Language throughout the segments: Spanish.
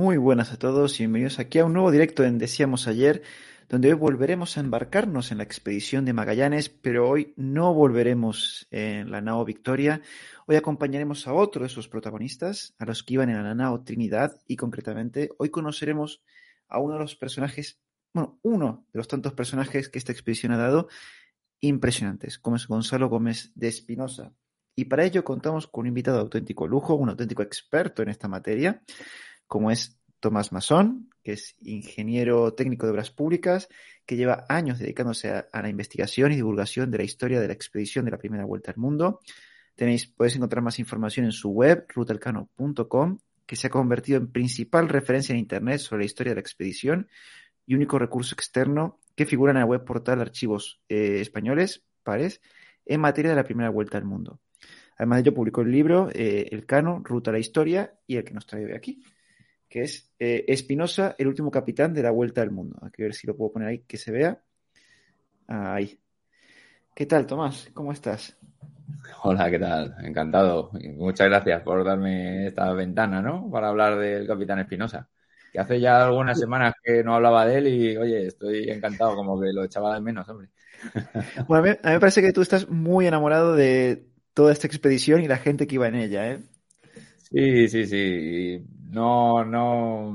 Muy buenas a todos y bienvenidos aquí a un nuevo directo en Decíamos ayer, donde hoy volveremos a embarcarnos en la expedición de Magallanes, pero hoy no volveremos en la nao Victoria. Hoy acompañaremos a otro de sus protagonistas, a los que iban en la nao Trinidad, y concretamente hoy conoceremos a uno de los personajes, bueno, uno de los tantos personajes que esta expedición ha dado, impresionantes, como es Gonzalo Gómez de Espinosa. Y para ello contamos con un invitado de auténtico lujo, un auténtico experto en esta materia como es Tomás Masón, que es ingeniero técnico de obras públicas, que lleva años dedicándose a, la investigación y divulgación de la historia de la expedición de la primera vuelta al mundo. Podéis encontrar más información en su web, rutalcano.com, que se ha convertido en principal referencia en Internet sobre la historia de la expedición y único recurso externo que figura en la web portal Archivos eh, Españoles, pares, en materia de la primera vuelta al mundo. Además de ello, publicó el libro eh, El Cano, Ruta a la Historia y el que nos trae hoy aquí que es eh, Espinosa, el último capitán de la Vuelta al Mundo. Hay que ver si lo puedo poner ahí, que se vea. Ahí. ¿Qué tal, Tomás? ¿Cómo estás? Hola, ¿qué tal? Encantado. muchas gracias por darme esta ventana, ¿no? Para hablar del capitán Espinosa. Que hace ya algunas semanas que no hablaba de él y, oye, estoy encantado, como que lo echaba de menos, hombre. Bueno, a mí, a mí me parece que tú estás muy enamorado de toda esta expedición y la gente que iba en ella, ¿eh? Sí, sí, sí. No, no.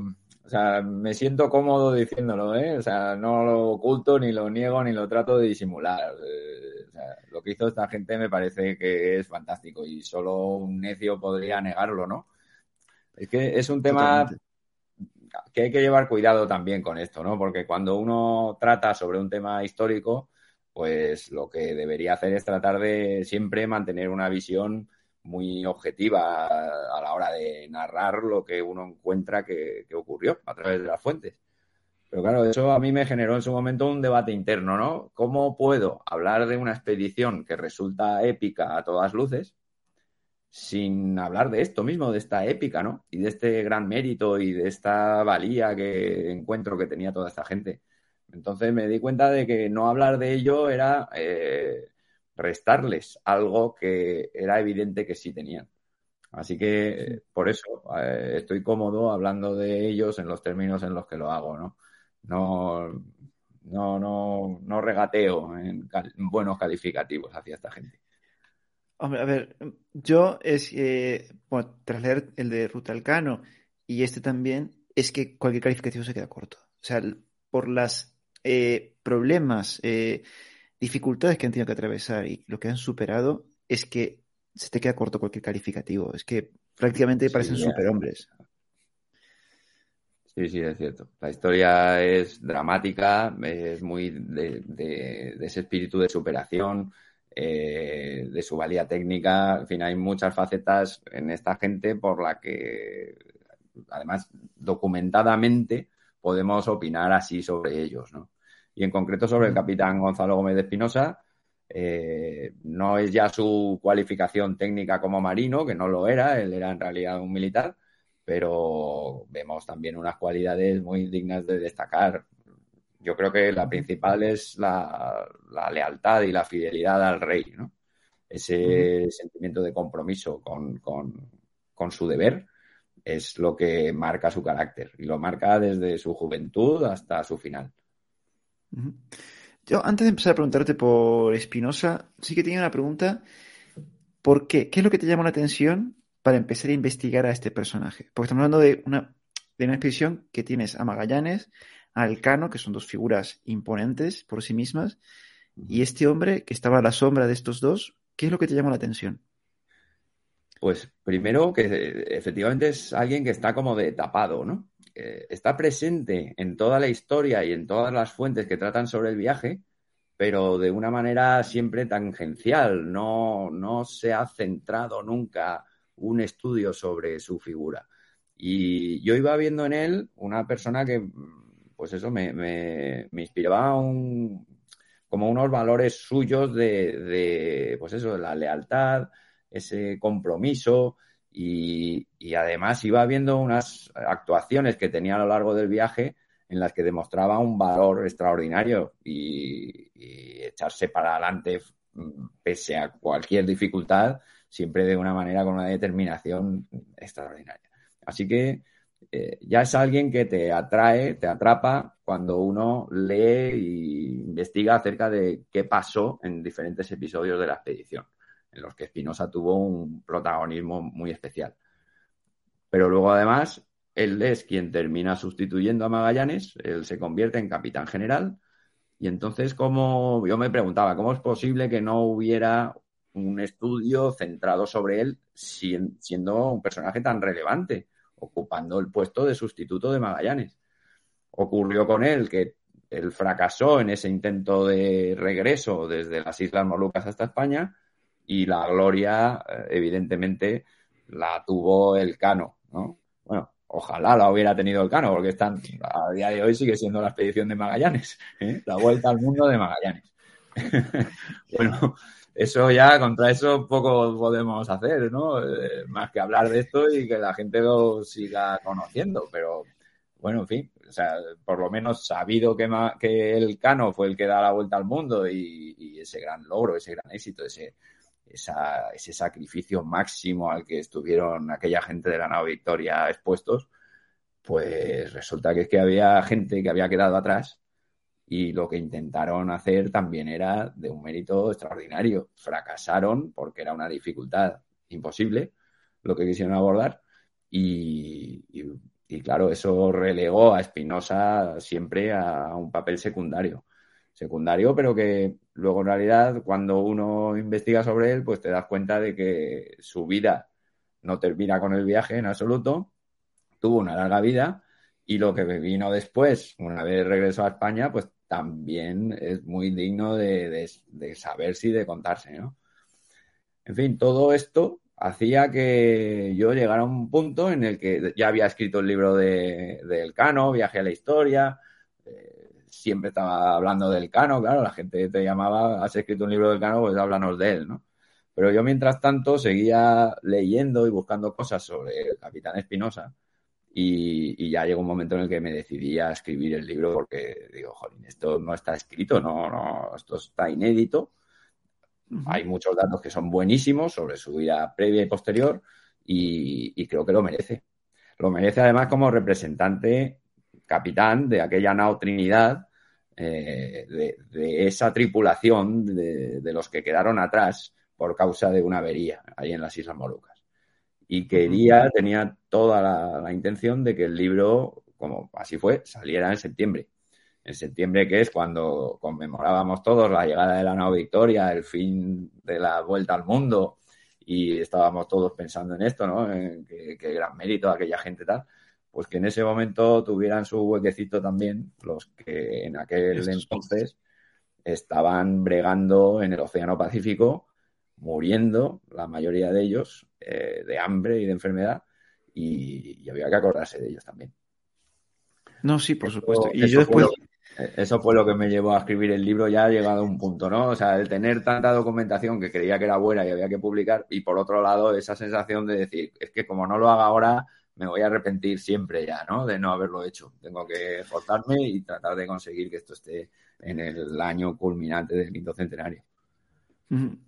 O sea, me siento cómodo diciéndolo, ¿eh? O sea, no lo oculto, ni lo niego, ni lo trato de disimular. Eh, o sea, lo que hizo esta gente me parece que es fantástico y solo un necio podría negarlo, ¿no? Es que es un tema que hay que llevar cuidado también con esto, ¿no? Porque cuando uno trata sobre un tema histórico, pues lo que debería hacer es tratar de siempre mantener una visión muy objetiva a la hora de narrar lo que uno encuentra que, ocurrió a través de las fuentes. Pero claro, eso a mí me generó en su momento un debate interno, ¿no? ¿Cómo puedo hablar de una expedición que resulta épica a todas luces sin hablar de esto mismo, de esta épica, ¿no? Y de este gran mérito y de esta valía que encuentro que tenía toda esta gente. Entonces me di cuenta de que no hablar de ello era eh, restarles algo que era evidente que sí tenían. Así que por eso eh, estoy cómodo hablando de ellos en los términos en los que lo hago, ¿no? No, no, no, no regateo en, buenos calificativos hacia esta gente. Hombre, a ver, yo es, eh, bueno, tras leer el de Ruta Alcano y este también, es que cualquier calificativo se queda corto. O sea, por las eh, problemas, eh, dificultades que han tenido que atravesar y lo que han superado, es que se te queda corto cualquier calificativo. Es que prácticamente parecen superhombres. Sí, sí, es cierto. La historia es dramática, es muy de, ese espíritu de superación, eh, de su valía técnica. En fin, hay muchas facetas en esta gente por la que, además, documentadamente podemos opinar así sobre ellos, ¿no? Y en concreto sobre el capitán Gonzalo Gómez de Espinosa. Eh, no es ya su cualificación técnica como marino, que no lo era, él era en realidad un militar, pero vemos también unas cualidades muy dignas de destacar. Yo creo que la principal es la, lealtad y la fidelidad al rey, ¿no? Ese sentimiento de compromiso con, con su deber es lo que marca su carácter y lo marca desde su juventud hasta su final. Yo, antes de empezar a preguntarte por Espinosa, sí que tenía una pregunta. ¿Por qué? ¿Qué es lo que te llamó la atención para empezar a investigar a este personaje? Porque estamos hablando de una, de una que tienes a Magallanes, a Elcano, que son dos figuras imponentes por sí mismas, y este hombre que estaba a la sombra de estos dos, ¿qué es lo que te llamó la atención? Pues primero que efectivamente es alguien que está como de tapado, ¿no? Eh, está presente en toda la historia y en todas las fuentes que tratan sobre el viaje, pero de una manera siempre tangencial. No, no se ha centrado nunca un estudio sobre su figura. Y yo iba viendo en él una persona que, pues eso, me, me, me inspiraba un, como unos valores suyos de, de, pues eso, de la lealtad, ese compromiso, y, además iba viendo unas actuaciones que tenía a lo largo del viaje en las que demostraba un valor extraordinario y, echarse para adelante mm, pese a cualquier dificultad, siempre de una manera con una determinación extraordinaria. Así que eh, ya es alguien que te atrae, te atrapa cuando uno lee e investiga acerca de qué pasó en diferentes episodios de la expedición, en los que Espinosa tuvo un protagonismo muy especial. Pero luego, además, él es quien termina sustituyendo a Magallanes, él se convierte en capitán general. Y entonces, como yo me preguntaba, ¿cómo es posible que no hubiera un estudio centrado sobre él siendo un personaje tan relevante? ocupando el puesto de sustituto de Magallanes. Ocurrió con él que él fracasó en ese intento de regreso desde las Islas Molucas hasta España y la gloria, eh, evidentemente, la tuvo el Cano, ¿no? Bueno, ojalá la hubiera tenido el Cano, porque están, a día de hoy sigue siendo la expedición de Magallanes, ¿eh? la vuelta al mundo de Magallanes. bueno, eso ya, contra eso poco podemos hacer, ¿no? Eh, más que hablar de esto y que la gente lo siga conociendo, pero bueno, en fin, o sea, por lo menos sabido que, que el Cano fue el que da la vuelta al mundo y, ese gran logro, ese gran éxito, ese, ese sacrificio máximo al que estuvieron aquella gente de la nave Victoria expuestos, pues resulta que es que había gente que había quedado atrás y lo que intentaron hacer también era de un mérito extraordinario. Fracasaron porque era una dificultad imposible lo que quisieron abordar y, claro, eso relegó a Espinosa siempre a un papel secundario. Secundario, pero que luego en realidad cuando uno investiga sobre él, pues te das cuenta de que su vida no termina con el viaje en absoluto, tuvo una larga vida y lo que vino después, una vez regresó a España, pues también es muy digno de, saber si de contarse, ¿no? En fin, todo esto hacía que yo llegara a un punto en el que ya había escrito el libro de, del Cano, Viaje a la Historia, siempre estaba hablando del Cano, claro, la gente te llamaba, has escrito un libro del Cano, pues háblanos de él, ¿no? Pero yo mientras tanto seguía leyendo y buscando cosas sobre el capitán Espinosa y, ya llegó un momento en el que me decidí a escribir el libro porque digo, jolín, esto no está escrito, no, no, esto está inédito. Hay muchos datos que son buenísimos sobre su vida previa y posterior y, creo que lo merece. Lo merece además como representante capitán de aquella nao Trinidad, eh, de, esa tripulación de, de, los que quedaron atrás por causa de una avería ahí en las Islas Molucas y quería, tenía toda la, intención de que el libro, como así fue, saliera en septiembre. En septiembre, que es cuando conmemorábamos todos la llegada de la nueva Victoria, el fin de la vuelta al mundo, y estábamos todos pensando en esto, ¿no? En que, gran mérito de aquella gente tal, pues que en ese momento tuvieran su huequecito también los que en aquel entonces estaban bregando en el Océano Pacífico muriendo, la mayoría de ellos, eh, de hambre y de enfermedad, y, había que acordarse de ellos también. No, sí, por supuesto. Y yo después... Eso fue lo que me llevó a escribir el libro ya ha llegado a un punto, ¿no? O sea, el tener tanta documentación que creía que era buena y había que publicar, y por otro lado, esa sensación de decir, es que como no lo haga ahora, me voy a arrepentir siempre ya, ¿no? De no haberlo hecho. Tengo que esforzarme y tratar de conseguir que esto esté en el año culminante del quinto centenario.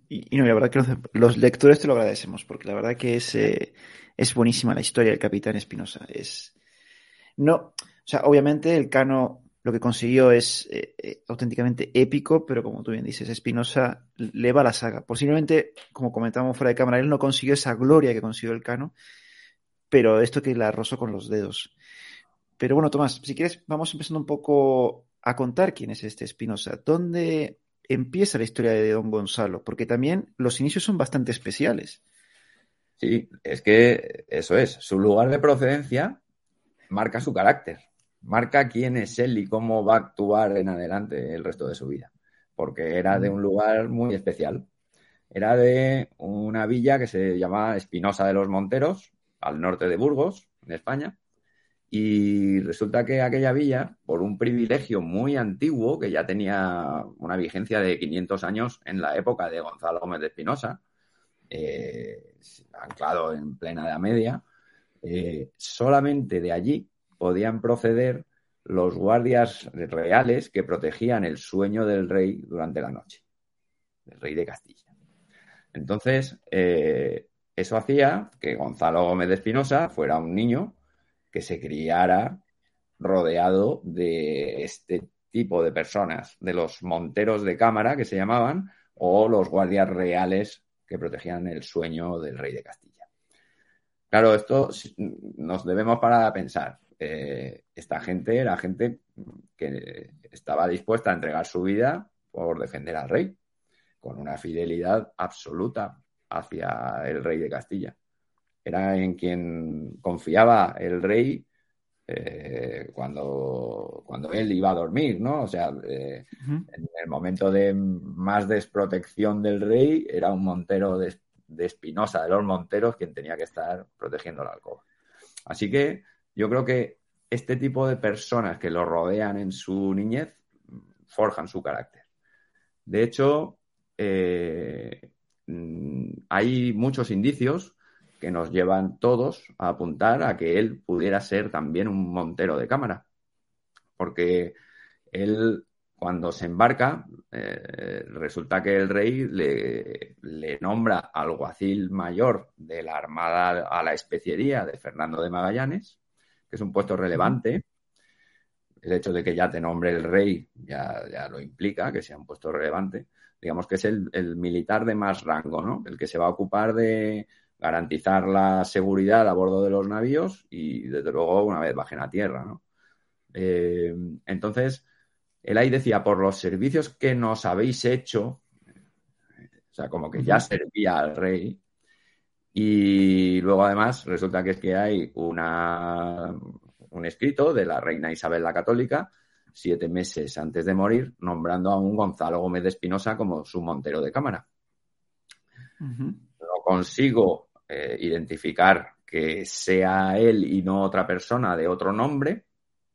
Y, no, la verdad que los, lectores te lo agradecemos, porque la verdad que es, eh, es buenísima la historia del Capitán Espinosa. Es. No, o sea, obviamente el Cano lo que consiguió es eh, eh, auténticamente épico, pero como tú bien dices, Espinosa le va a la saga. Posiblemente, como comentábamos fuera de cámara, él no consiguió esa gloria que consiguió el Cano, pero esto que la rozó con los dedos. Pero bueno, Tomás, si quieres, vamos empezando un poco a contar quién es este Espinosa. ¿Dónde, empieza la historia de Don Gonzalo, porque también los inicios son bastante especiales. Sí, es que eso es, su lugar de procedencia marca su carácter, marca quién es él y cómo va a actuar en adelante el resto de su vida, porque era de un lugar muy especial. Era de una villa que se llamaba Espinosa de los Monteros, al norte de Burgos, en España, y resulta que aquella villa, por un privilegio muy antiguo, que ya tenía una vigencia de 500 años en la época de Gonzalo Gómez de Espinosa, eh, anclado en plena Edad Media, eh, solamente de allí podían proceder los guardias reales que protegían el sueño del rey durante la noche, el rey de Castilla. Entonces, eh, eso hacía que Gonzalo Gómez de Espinosa fuera un niño que se criara rodeado de este tipo de personas, de los monteros de cámara que se llamaban, o los guardias reales que protegían el sueño del rey de Castilla. Claro, esto nos debemos para a pensar. Eh, esta gente era gente que estaba dispuesta a entregar su vida por defender al rey, con una fidelidad absoluta hacia el rey de Castilla. Era en quien confiaba el rey eh, cuando, cuando él iba a dormir, ¿no? O sea, eh, en el momento de más desprotección del rey, era un montero de, Espinosa, de los monteros, quien tenía que estar protegiendo la alcoba. Así que yo creo que este tipo de personas que lo rodean en su niñez forjan su carácter. De hecho, eh, hay muchos indicios que nos llevan todos a apuntar a que él pudiera ser también un montero de cámara. Porque él, cuando se embarca, eh, resulta que el rey le, le, nombra alguacil mayor de la Armada a la Especiería de Fernando de Magallanes, que es un puesto relevante. El hecho de que ya te nombre el rey ya, ya lo implica, que sea un puesto relevante. Digamos que es el, el militar de más rango, ¿no? El que se va a ocupar de garantizar la seguridad a bordo de los navíos y, desde luego, una vez bajen a tierra, ¿no? Eh, entonces, él ahí decía, por los servicios que nos habéis hecho, o sea, como que ya servía al rey, y luego además resulta que es que hay una, un escrito de la reina Isabel la Católica, siete meses antes de morir, nombrando a un Gonzalo Gómez de Espinosa como su montero de cámara. No consigo eh, identificar que sea él y no otra persona de otro nombre,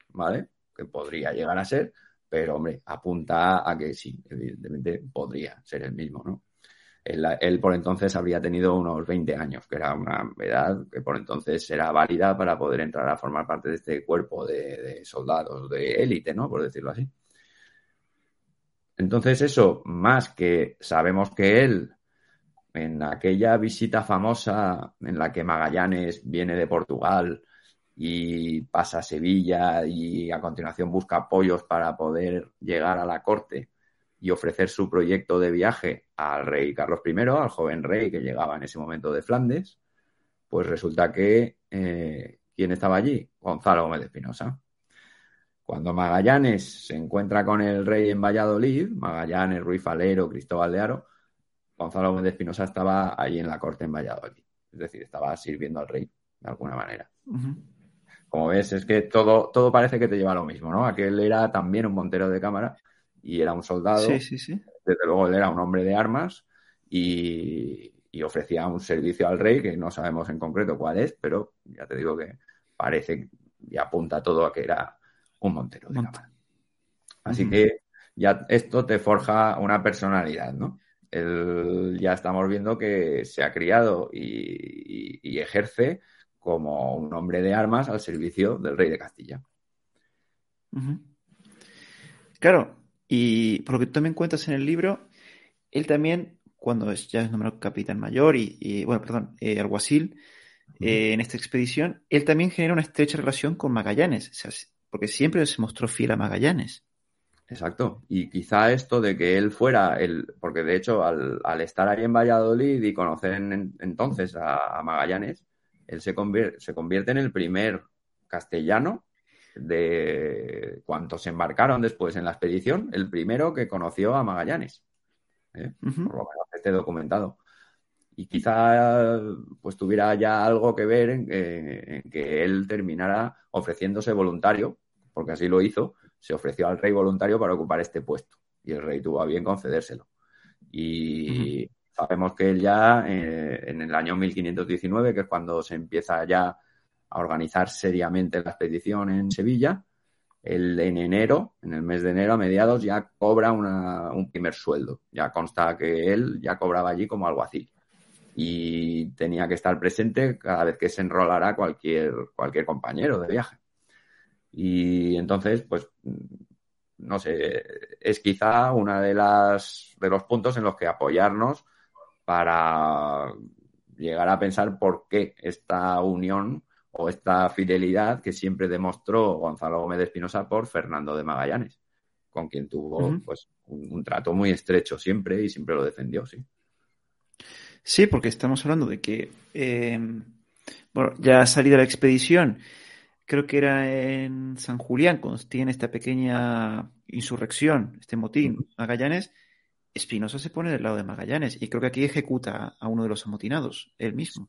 ¿vale? Que podría llegar a ser, pero hombre, apunta a que sí, evidentemente podría ser el mismo, ¿no? Él, por entonces habría tenido unos 20 años, que era una edad que por entonces era válida para poder entrar a formar parte de este cuerpo de soldados de élite, ¿no? Por decirlo así. Entonces eso, más que sabemos que él en aquella visita famosa en la que Magallanes viene de Portugal y pasa a Sevilla y a continuación busca apoyos para poder llegar a la corte y ofrecer su proyecto de viaje al rey Carlos I, al joven rey que llegaba en ese momento de Flandes, pues resulta que eh, ¿quién estaba allí? Gonzalo Gómez de Espinosa. Cuando Magallanes se encuentra con el rey en Valladolid, Magallanes, Ruiz Falero, Cristóbal de Aro, Gonzalo Gómez de Espinosa estaba ahí en la corte en Valladolid. Es decir, estaba sirviendo al rey de alguna manera. Como ves, es que todo, todo parece que te lleva a lo mismo, ¿no? Aquel era también un montero de cámara y era un soldado. Sí, sí, sí. Desde luego él era un hombre de armas y, ofrecía un servicio al rey que no sabemos en concreto cuál es, pero ya te digo que parece y apunta todo a que era un montero de cámara. Así que ya esto te forja una personalidad, ¿no? ya estamos viendo que se ha criado y, ejerce como un hombre de armas al servicio del rey de Castilla. Claro, y por lo que tú también cuentas en el libro, él también, cuando ya es nombrado capitán mayor y, bueno, perdón, eh, alguacil, eh, en esta expedición, él también genera una estrecha relación con Magallanes, porque siempre se mostró fiel a Magallanes. Exacto. Y quizá esto de que él fuera el, porque de hecho al, estar ahí en Valladolid y conocer entonces a, Magallanes, él se convierte, se convierte en el primer castellano de cuantos se embarcaron después en la expedición, el primero que conoció a Magallanes. ¿eh? Por lo menos esté documentado. Y quizá pues tuviera ya algo que ver en que él terminara ofreciéndose voluntario, porque así lo hizo, se ofreció al rey voluntario para ocupar este puesto y el rey tuvo a bien concedérselo. Y sabemos que él ya eh, en el año 1519, que es cuando se empieza ya organizar seriamente la expedición en Sevilla, el, en enero, en el mes de enero a mediados, ya cobra un primer sueldo. Ya consta que él ya cobraba allí como alguacil y tenía que estar presente cada vez que se enrolara cualquier, cualquier compañero de viaje. Y entonces, pues, no sé, es quizá una de las de los puntos en los que apoyarnos para llegar a pensar por qué esta unión o esta fidelidad que siempre demostró Gonzalo Gómez de Espinosa por Fernando de Magallanes, con quien tuvo pues un, trato muy estrecho siempre y siempre lo defendió, sí. Sí, porque estamos hablando de que eh, bueno, ya ha salido la expedición, creo que era en San Julián, cuando tiene esta pequeña insurrección, este motín, Magallanes, Espinosa se pone del lado de Magallanes y creo que aquí ejecuta a uno de los amotinados, él mismo.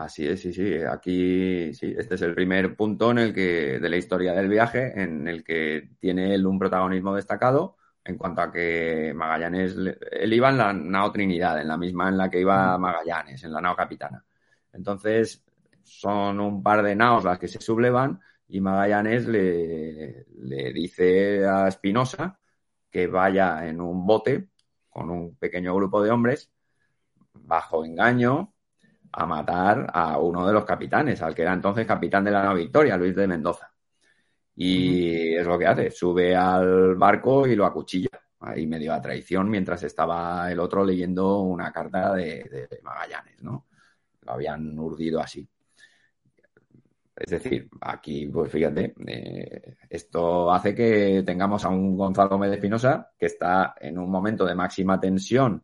Así es, sí, sí. Aquí, sí, este es el primer punto en el que, de la historia del viaje, en el que tiene él un protagonismo destacado en cuanto a que Magallanes, él iba en la nao Trinidad, en la misma en la que iba Magallanes, en la nao Capitana. Entonces, son un par de naos las que se sublevan y Magallanes le, le dice a Espinosa que vaya en un bote con un pequeño grupo de hombres, bajo engaño, a matar a uno de los capitanes, al que era entonces capitán de la nao Victoria, Luis de Mendoza. Y es lo que hace, sube al barco y lo acuchilla, ahí medio a traición, mientras estaba el otro leyendo una carta de, Magallanes, ¿no? Lo habían urdido así. Es decir, aquí, pues fíjate, eh, esto hace que tengamos a un Gonzalo Gómez Espinosa que está en un momento de máxima tensión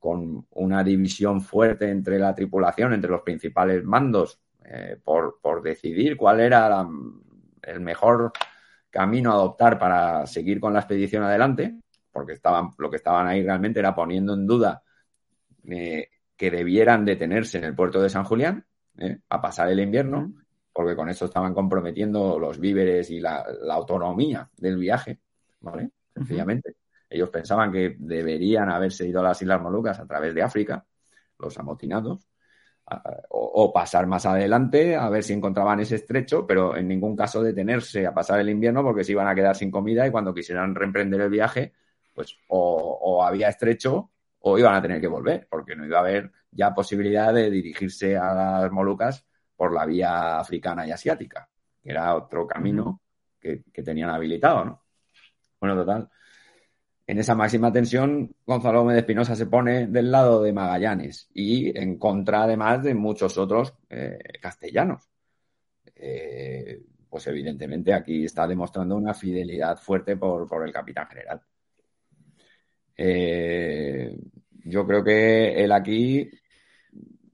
con una división fuerte entre la tripulación, entre los principales mandos, eh, por, decidir cuál era el mejor camino a adoptar para seguir con la expedición adelante, porque estaban, lo que estaban ahí realmente era poniendo en duda eh, que debieran detenerse en el puerto de San Julián eh, a pasar el invierno, porque con eso estaban comprometiendo los víveres y la, autonomía del viaje, ¿vale? Sencillamente. Ellos pensaban que deberían haberse ido a las Islas Molucas a través de África, los amotinados, o, pasar más adelante a ver si encontraban ese estrecho, pero en ningún caso detenerse a pasar el invierno porque se iban a quedar sin comida y cuando quisieran reemprender el viaje, pues o, había estrecho o iban a tener que volver, porque no iba a haber ya posibilidad de dirigirse a las Molucas por la vía africana y asiática, que era otro camino que, que tenían habilitado, ¿no? Bueno, total en esa máxima tensión, Gonzalo Gómez Espinosa se pone del lado de Magallanes y en contra, además, de muchos otros eh, castellanos. Eh, pues evidentemente aquí está demostrando una fidelidad fuerte por, el capitán general. Eh, yo creo que él aquí,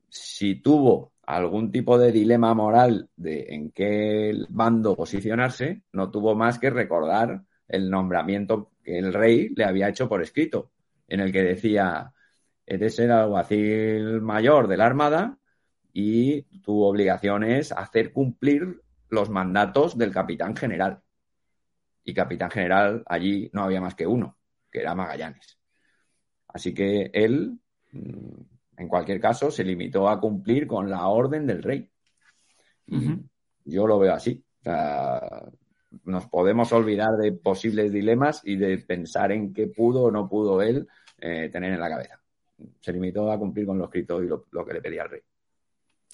si tuvo algún tipo de dilema moral de en qué bando posicionarse, no tuvo más que recordar el nombramiento que el rey le había hecho por escrito, en el que decía, eres el alguacil mayor de la Armada y tu obligación es hacer cumplir los mandatos del capitán general. Y capitán general allí no había más que uno, que era Magallanes. Así que él, mm, en cualquier caso, se limitó a cumplir con la orden del rey. Yo lo veo así. O sea, nos podemos olvidar de posibles dilemas y de pensar en qué pudo o no pudo él eh, tener en la cabeza. Se limitó a cumplir con lo escrito y lo, que le pedía al rey.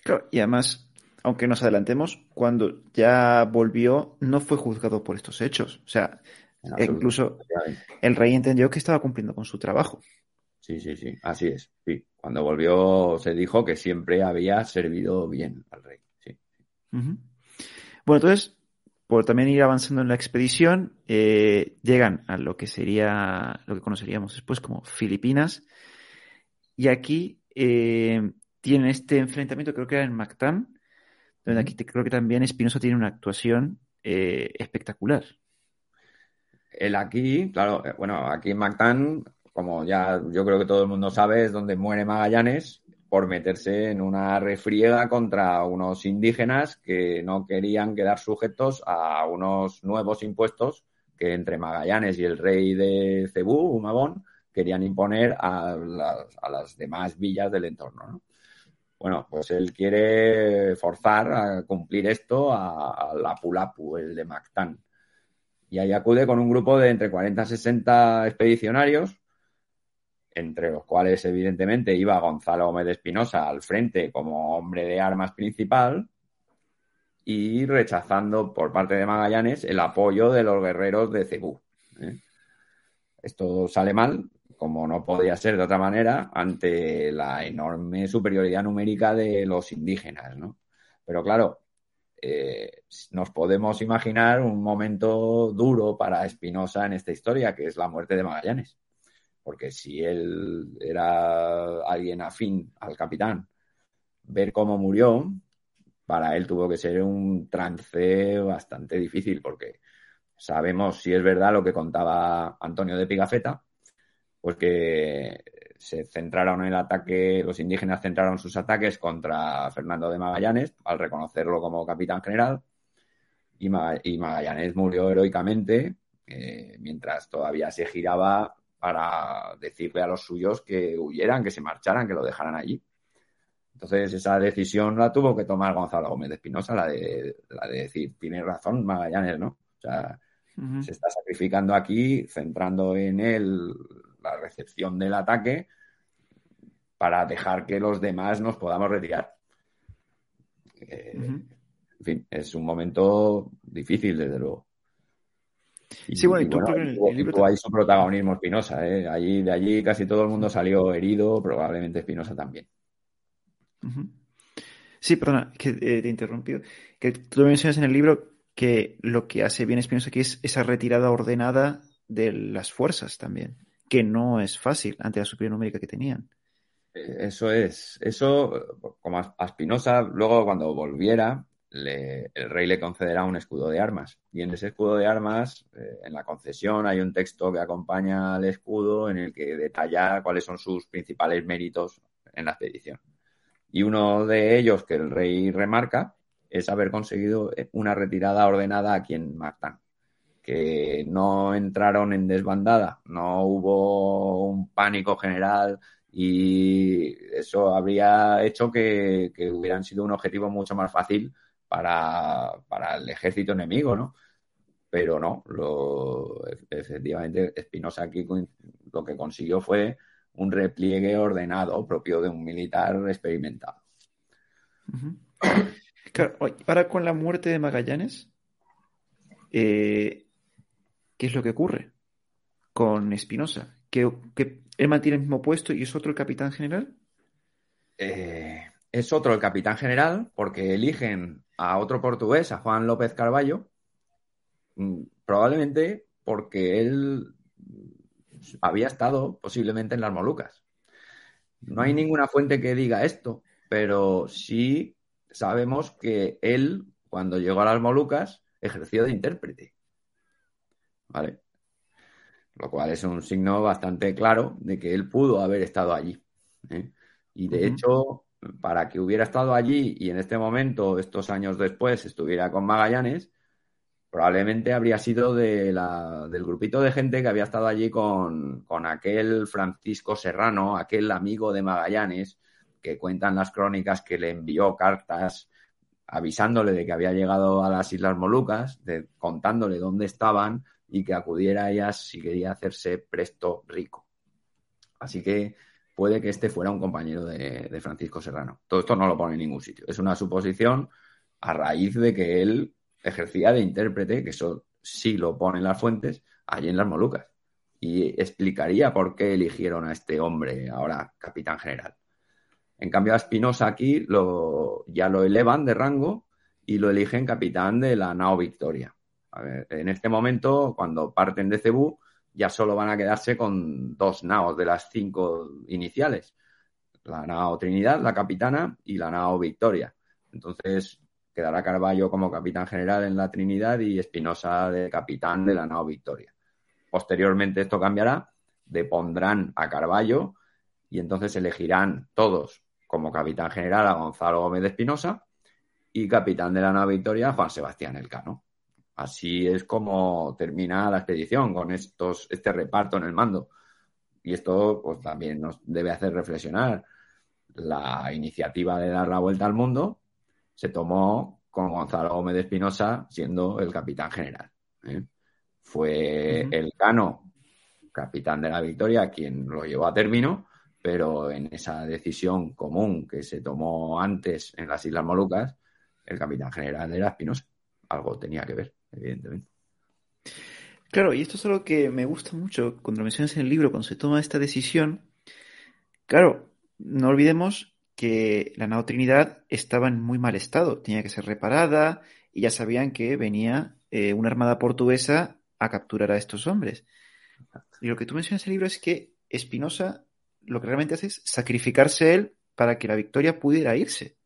Claro, y además, aunque nos adelantemos, cuando ya volvió, no fue juzgado por estos hechos. O sea, incluso el rey entendió que estaba cumpliendo con su trabajo. Sí, sí, sí, así es. Sí. Cuando volvió se dijo que siempre había servido bien al rey. Sí. Bueno, entonces, por también ir avanzando en la expedición, eh, llegan a lo que sería, lo que conoceríamos después como Filipinas, y aquí eh, tienen este enfrentamiento, creo que era en Mactán, donde aquí creo que también Espinosa tiene una actuación eh, espectacular. El aquí, claro, bueno, aquí en Mactán, como ya yo creo que todo el mundo sabe, es donde muere Magallanes por meterse en una refriega contra unos indígenas que no querían quedar sujetos a unos nuevos impuestos que entre Magallanes y el rey de Cebú, Humabón, querían imponer a las, demás villas del entorno. Bueno, pues él quiere forzar a cumplir esto a, a la Pulapu, el de Mactán. Y ahí acude con un grupo de entre 40 y 60 expedicionarios entre los cuales evidentemente iba Gonzalo Gómez Espinosa al frente como hombre de armas principal y rechazando por parte de Magallanes el apoyo de los guerreros de Cebú. ¿eh? Esto sale mal, como no podía ser de otra manera, ante la enorme superioridad numérica de los indígenas, ¿no? Pero claro, eh, nos podemos imaginar un momento duro para Espinosa en esta historia, que es la muerte de Magallanes. Porque si él era alguien afín al capitán, ver cómo murió, para él tuvo que ser un trance bastante difícil, porque sabemos si es verdad lo que contaba Antonio de Pigafetta, pues que se centraron en el ataque, los indígenas centraron sus ataques contra Fernando de Magallanes al reconocerlo como capitán general y, Magallanes murió heroicamente eh, mientras todavía se giraba para decirle a los suyos que huyeran, que se marcharan, que lo dejaran allí. Entonces esa decisión la tuvo que tomar Gonzalo Gómez de Espinosa, la de, la de decir, tiene razón Magallanes, ¿no? O sea, se está sacrificando aquí, centrando en él la recepción del ataque para dejar que los demás nos podamos retirar. Eh, en fin, es un momento difícil, desde luego. Sí, bueno, y tú el, libro hay su protagonismo Espinosa, ¿eh? Allí, de allí casi todo el mundo salió herido, probablemente Espinosa también. Sí, perdona, que eh, te he interrumpido. Que tú mencionas en el libro que lo que hace bien Espinosa aquí es esa retirada ordenada de las fuerzas también que no es fácil ante la superioridad numérica que tenían. Eh, eso es. Eso, como a Espinosa, luego cuando volviera, el rey le concederá un escudo de armas. Y en ese escudo de armas, eh, en la concesión, hay un texto que acompaña al escudo en el que detalla cuáles son sus principales méritos en la expedición. Y uno de ellos que el rey remarca es haber conseguido una retirada ordenada aquí en Martán que no entraron en desbandada, no hubo un pánico general y eso habría hecho que, hubieran sido un objetivo mucho más fácil para, el ejército enemigo, ¿no? Pero no, lo, efectivamente Espinosa aquí lo que consiguió fue un repliegue ordenado propio de un militar experimentado. Claro, ahora con la muerte de Magallanes, eh, ¿Qué es lo que ocurre con Espinosa? ¿Que, él mantiene el mismo puesto y es otro el capitán general? Eh, es otro el capitán general porque eligen a otro portugués, a Juan López Carballo, mm, probablemente porque él había estado posiblemente en las Molucas. No hay ninguna fuente que diga esto, pero sí sabemos que él, cuando llegó a las Molucas, ejerció de intérprete. ¿vale? Lo cual es un signo bastante claro de que él pudo haber estado allí. ¿eh? Y de hecho, para que hubiera estado allí y en este momento, estos años después, estuviera con Magallanes, probablemente habría sido de la, del grupito de gente que había estado allí con, con, aquel Francisco Serrano, aquel amigo de Magallanes, que cuentan las crónicas que le envió cartas avisándole de que había llegado a las Islas Molucas, contándole dónde estaban, y que acudiera a ellas si quería hacerse presto rico. Así que puede que este fuera un compañero de, Francisco Serrano. Todo esto no lo pone en ningún sitio. Es una suposición a raíz de que él ejercía de intérprete, que eso sí lo pone en las fuentes, allí en las Molucas. Y explicaría por qué eligieron a este hombre ahora capitán general. En cambio, a Espinosa aquí lo, ya lo elevan de rango y lo eligen capitán de la nao Victoria en este momento, cuando parten de Cebú, ya solo van a quedarse con dos naos de las cinco iniciales. La nao Trinidad, la capitana, y la nao Victoria. Entonces, quedará Carballo como capitán general en la Trinidad y Espinosa de capitán de la nao Victoria. Posteriormente esto cambiará, depondrán a Carballo y entonces elegirán todos como capitán general a Gonzalo Gómez de Espinosa y capitán de la nao Victoria a Juan Sebastián Elcano. Así es como termina la expedición con estos, este reparto en el mando. Y esto pues, también nos debe hacer reflexionar. La iniciativa de dar la vuelta al mundo se tomó con Gonzalo Gómez de Espinosa siendo el capitán general. ¿eh? Fue el Cano, capitán de la Victoria, quien lo llevó a término, pero en esa decisión común que se tomó antes en las Islas Molucas, el capitán general era Espinosa. Algo tenía que ver evidentemente. Claro, y esto es algo que me gusta mucho cuando lo mencionas en el libro, cuando se toma esta decisión. Claro, no olvidemos que la nao Trinidad estaba en muy mal estado, tenía que ser reparada y ya sabían que venía eh, una armada portuguesa a capturar a estos hombres. Y lo que tú mencionas en el libro es que Espinosa lo que realmente hace es sacrificarse él para que la victoria pudiera irse.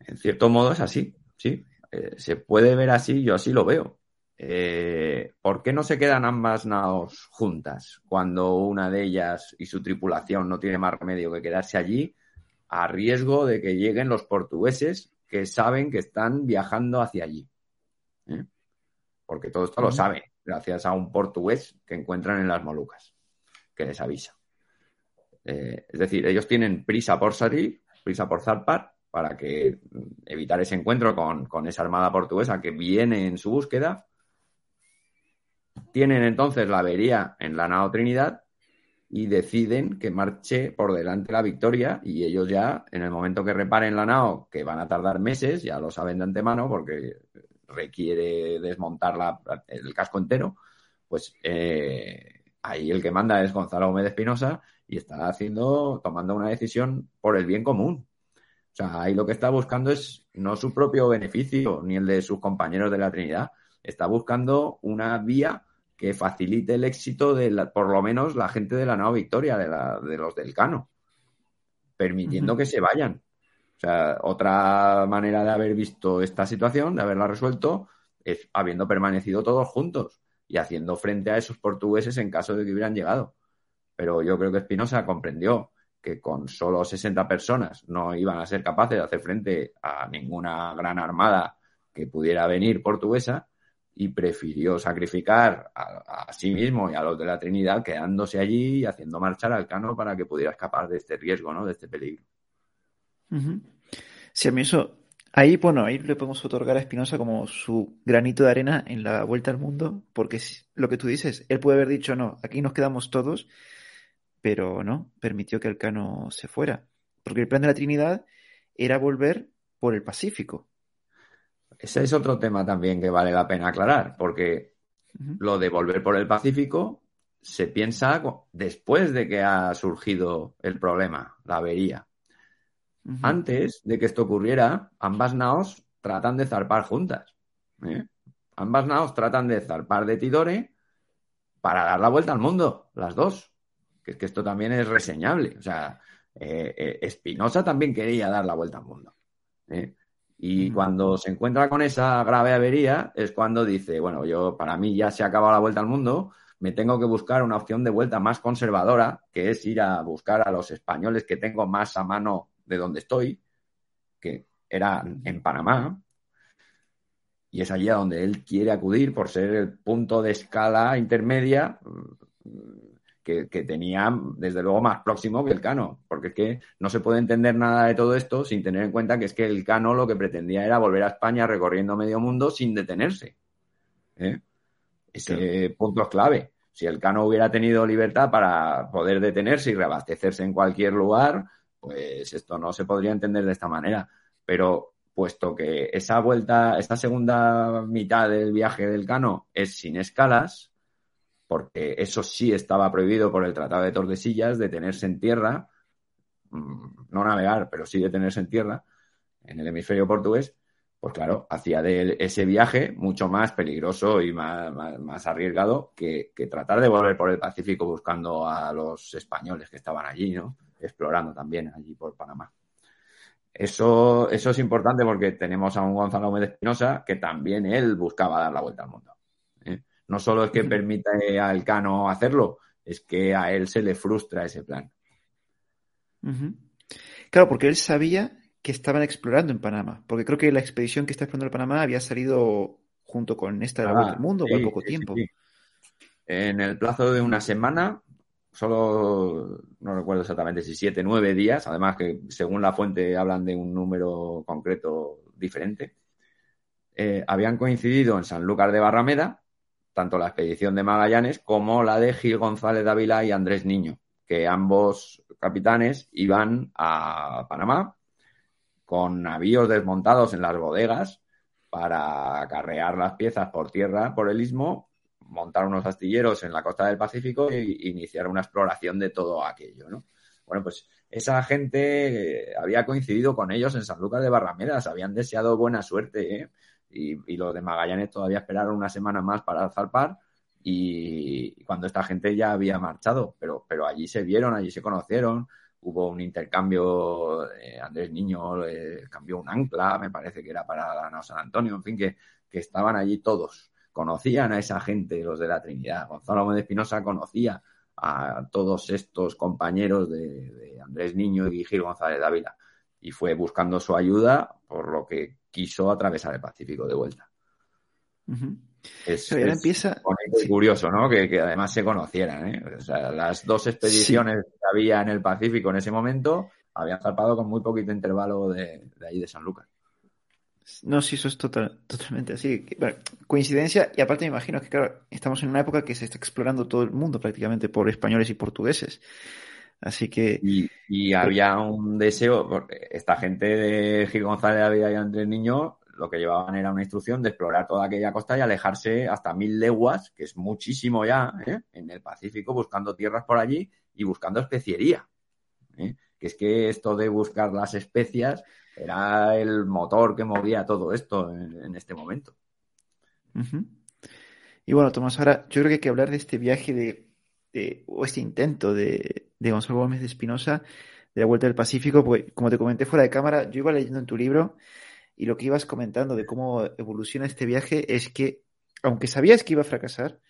En cierto modo es así, sí. Eh, se puede ver así, yo así lo veo. Eh, ¿Por qué no se quedan ambas naos juntas cuando una de ellas y su tripulación no tiene más remedio que quedarse allí a riesgo de que lleguen los portugueses que saben que están viajando hacia allí? ¿Eh? Porque todo esto lo saben gracias a un portugués que encuentran en las Molucas, que les avisa. es decir, ellos tienen prisa por salir, prisa por zarpar, para que evitar ese encuentro con, esa armada portuguesa que viene en su búsqueda. Tienen entonces la avería en la nao Trinidad y deciden que marche por delante la victoria y ellos ya, en el momento que reparen la nao, que van a tardar meses, ya lo saben de antemano porque requiere desmontar el casco entero, pues eh, ahí el que manda es Gonzalo Gómez Espinosa y está haciendo, tomando una decisión por el bien común, sea, ahí lo que está buscando es no su propio beneficio ni el de sus compañeros de la Trinidad. Está buscando una vía que facilite el éxito de por lo menos la gente de la nueva Victoria, de, los del Cano, permitiendo que se vayan. O sea, otra manera de haber visto esta situación, de haberla resuelto, es habiendo permanecido todos juntos y haciendo frente a esos portugueses en caso de que hubieran llegado. Pero yo creo que Espinosa comprendió que con solo 60 personas no iban a ser capaces de hacer frente a ninguna gran armada que pudiera venir portuguesa y prefirió sacrificar a, sí mismo y a los de la Trinidad quedándose allí y haciendo marchar al Cano para que pudiera escapar de este riesgo, ¿no? De este peligro. Sí, a mí eso, ahí, bueno, ahí le podemos otorgar a Espinosa como su granito de arena en la vuelta al mundo, porque lo que tú dices, él puede haber dicho, no, aquí nos quedamos todos pero no, permitió que Elcano se fuera. Porque el plan de la Trinidad era volver por el Pacífico. Ese es otro tema también que vale la pena aclarar, porque lo de volver por el Pacífico se piensa después de que ha surgido el problema, la avería. Antes de que esto ocurriera, ambas naos tratan de zarpar juntas. ¿eh? Ambas naos tratan de zarpar de Tidore para dar la vuelta al mundo, las dos que es que esto también es reseñable. O sea, eh, Espinosa también quería dar la vuelta al mundo. ¿eh? Y cuando se encuentra con esa grave avería es cuando dice, bueno, yo para mí ya se ha acabado la vuelta al mundo, me tengo que buscar una opción de vuelta más conservadora, que es ir a buscar a los españoles que tengo más a mano de donde estoy, que era en Panamá, y es allí a donde él quiere acudir por ser el punto de escala intermedia que, tenía, desde luego, más próximo que el Cano, porque es que no se puede entender nada de todo esto sin tener en cuenta que es que el Cano lo que pretendía era volver a España recorriendo medio mundo sin detenerse. ¿eh? Ese punto es clave. Si el Cano hubiera tenido libertad para poder detenerse y reabastecerse en cualquier lugar, pues esto no se podría entender de esta manera. Pero puesto que esa vuelta, esta segunda mitad del viaje del Cano es sin escalas, porque eso sí estaba prohibido por el Tratado de Tordesillas, detenerse en tierra, mm, no navegar, pero sí detenerse en tierra, en el hemisferio portugués, pues claro, hacía de ese viaje mucho más peligroso y más, arriesgado que, tratar de volver por el Pacífico buscando a los españoles que estaban allí, ¿no? Explorando también allí por Panamá. Eso, eso es importante porque tenemos a un Gonzalo Gómez Espinosa que también él buscaba dar la vuelta al mundo. No solo es que permite al Cano hacerlo, es que a él se le frustra ese plan. Claro, porque él sabía que estaban explorando en Panamá, porque creo que la expedición que está explorando en Panamá había salido junto con esta de la Vuelta al ah, Mundo por poco tiempo. en el plazo de una semana, solo no recuerdo exactamente si siete, nueve días, además que según la fuente hablan de un número concreto diferente, eh, habían coincidido en San Lucas de Barrameda tanto la expedición de Magallanes como la de Gil González Dávila y Andrés Niño, que ambos capitanes iban a Panamá con navíos desmontados en las bodegas para acarrear las piezas por tierra por el istmo, montar unos astilleros en la costa del Pacífico e iniciar una exploración de todo aquello, Bueno, pues esa gente eh, había coincidido con ellos en San Lucas de Barramedas, habían deseado buena suerte, ¿eh? Y, los de Magallanes todavía esperaron una semana más para zarpar y cuando esta gente ya había marchado, pero, pero allí se vieron, allí se conocieron, hubo un intercambio, eh, Andrés Niño eh, cambió un ancla, me parece que era para San Antonio, en fin, que, que, estaban allí todos, conocían a esa gente, los de la Trinidad. Gonzalo Gómez Espinosa conocía a todos estos compañeros de, de Andrés Niño y Gil González Dávila y fue buscando su ayuda, por lo que quiso atravesar el Pacífico de vuelta. Uh -huh. Es, Pero ya es empieza. sí. curioso, ¿no? Que, que, además se conocieran, ¿eh? O sea, las dos expediciones sí. que había en el Pacífico en ese momento habían zarpado con muy poquito intervalo de, de ahí de San Lucas. No, sí, eso es total, totalmente así. Bueno, coincidencia, y aparte me imagino que, claro, estamos en una época que se está explorando todo el mundo prácticamente por españoles y portugueses. Así que. Y, y había un deseo, porque esta gente de Gil González Ávila y Andrés Niño lo que llevaban era una instrucción de explorar toda aquella costa y alejarse hasta mil leguas, que es muchísimo ya, ¿eh? en el Pacífico, buscando tierras por allí y buscando especiería. ¿eh? Que es que esto de buscar las especias era el motor que movía todo esto en, en este momento. Uh -huh. Y bueno, Tomás, ahora yo creo que hay que hablar de este viaje de, de o este intento de, de Gonzalo Gómez de Espinosa de la Vuelta del Pacífico, porque como te comenté fuera de cámara, yo iba leyendo en tu libro y lo que ibas comentando de cómo evoluciona este viaje es que, aunque sabías que iba a fracasar,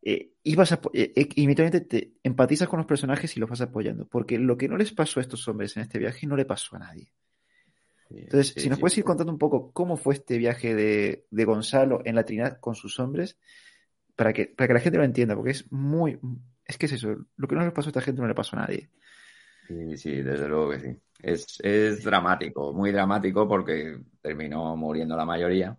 eh, ibas a, eh, inmediatamente te empatizas con los personajes y los vas apoyando. Porque lo que no les pasó a estos hombres en este viaje no le pasó a nadie. Entonces, sí, si nos sí, puedes sí. ir contando un poco cómo fue este viaje de, de, Gonzalo en la Trinidad con sus hombres, para que, para que la gente lo entienda, porque es muy. Es que es eso, lo que no le pasó a esta gente no le pasó a nadie. Sí, sí, desde luego que sí. Es, es dramático, muy dramático porque terminó muriendo la mayoría.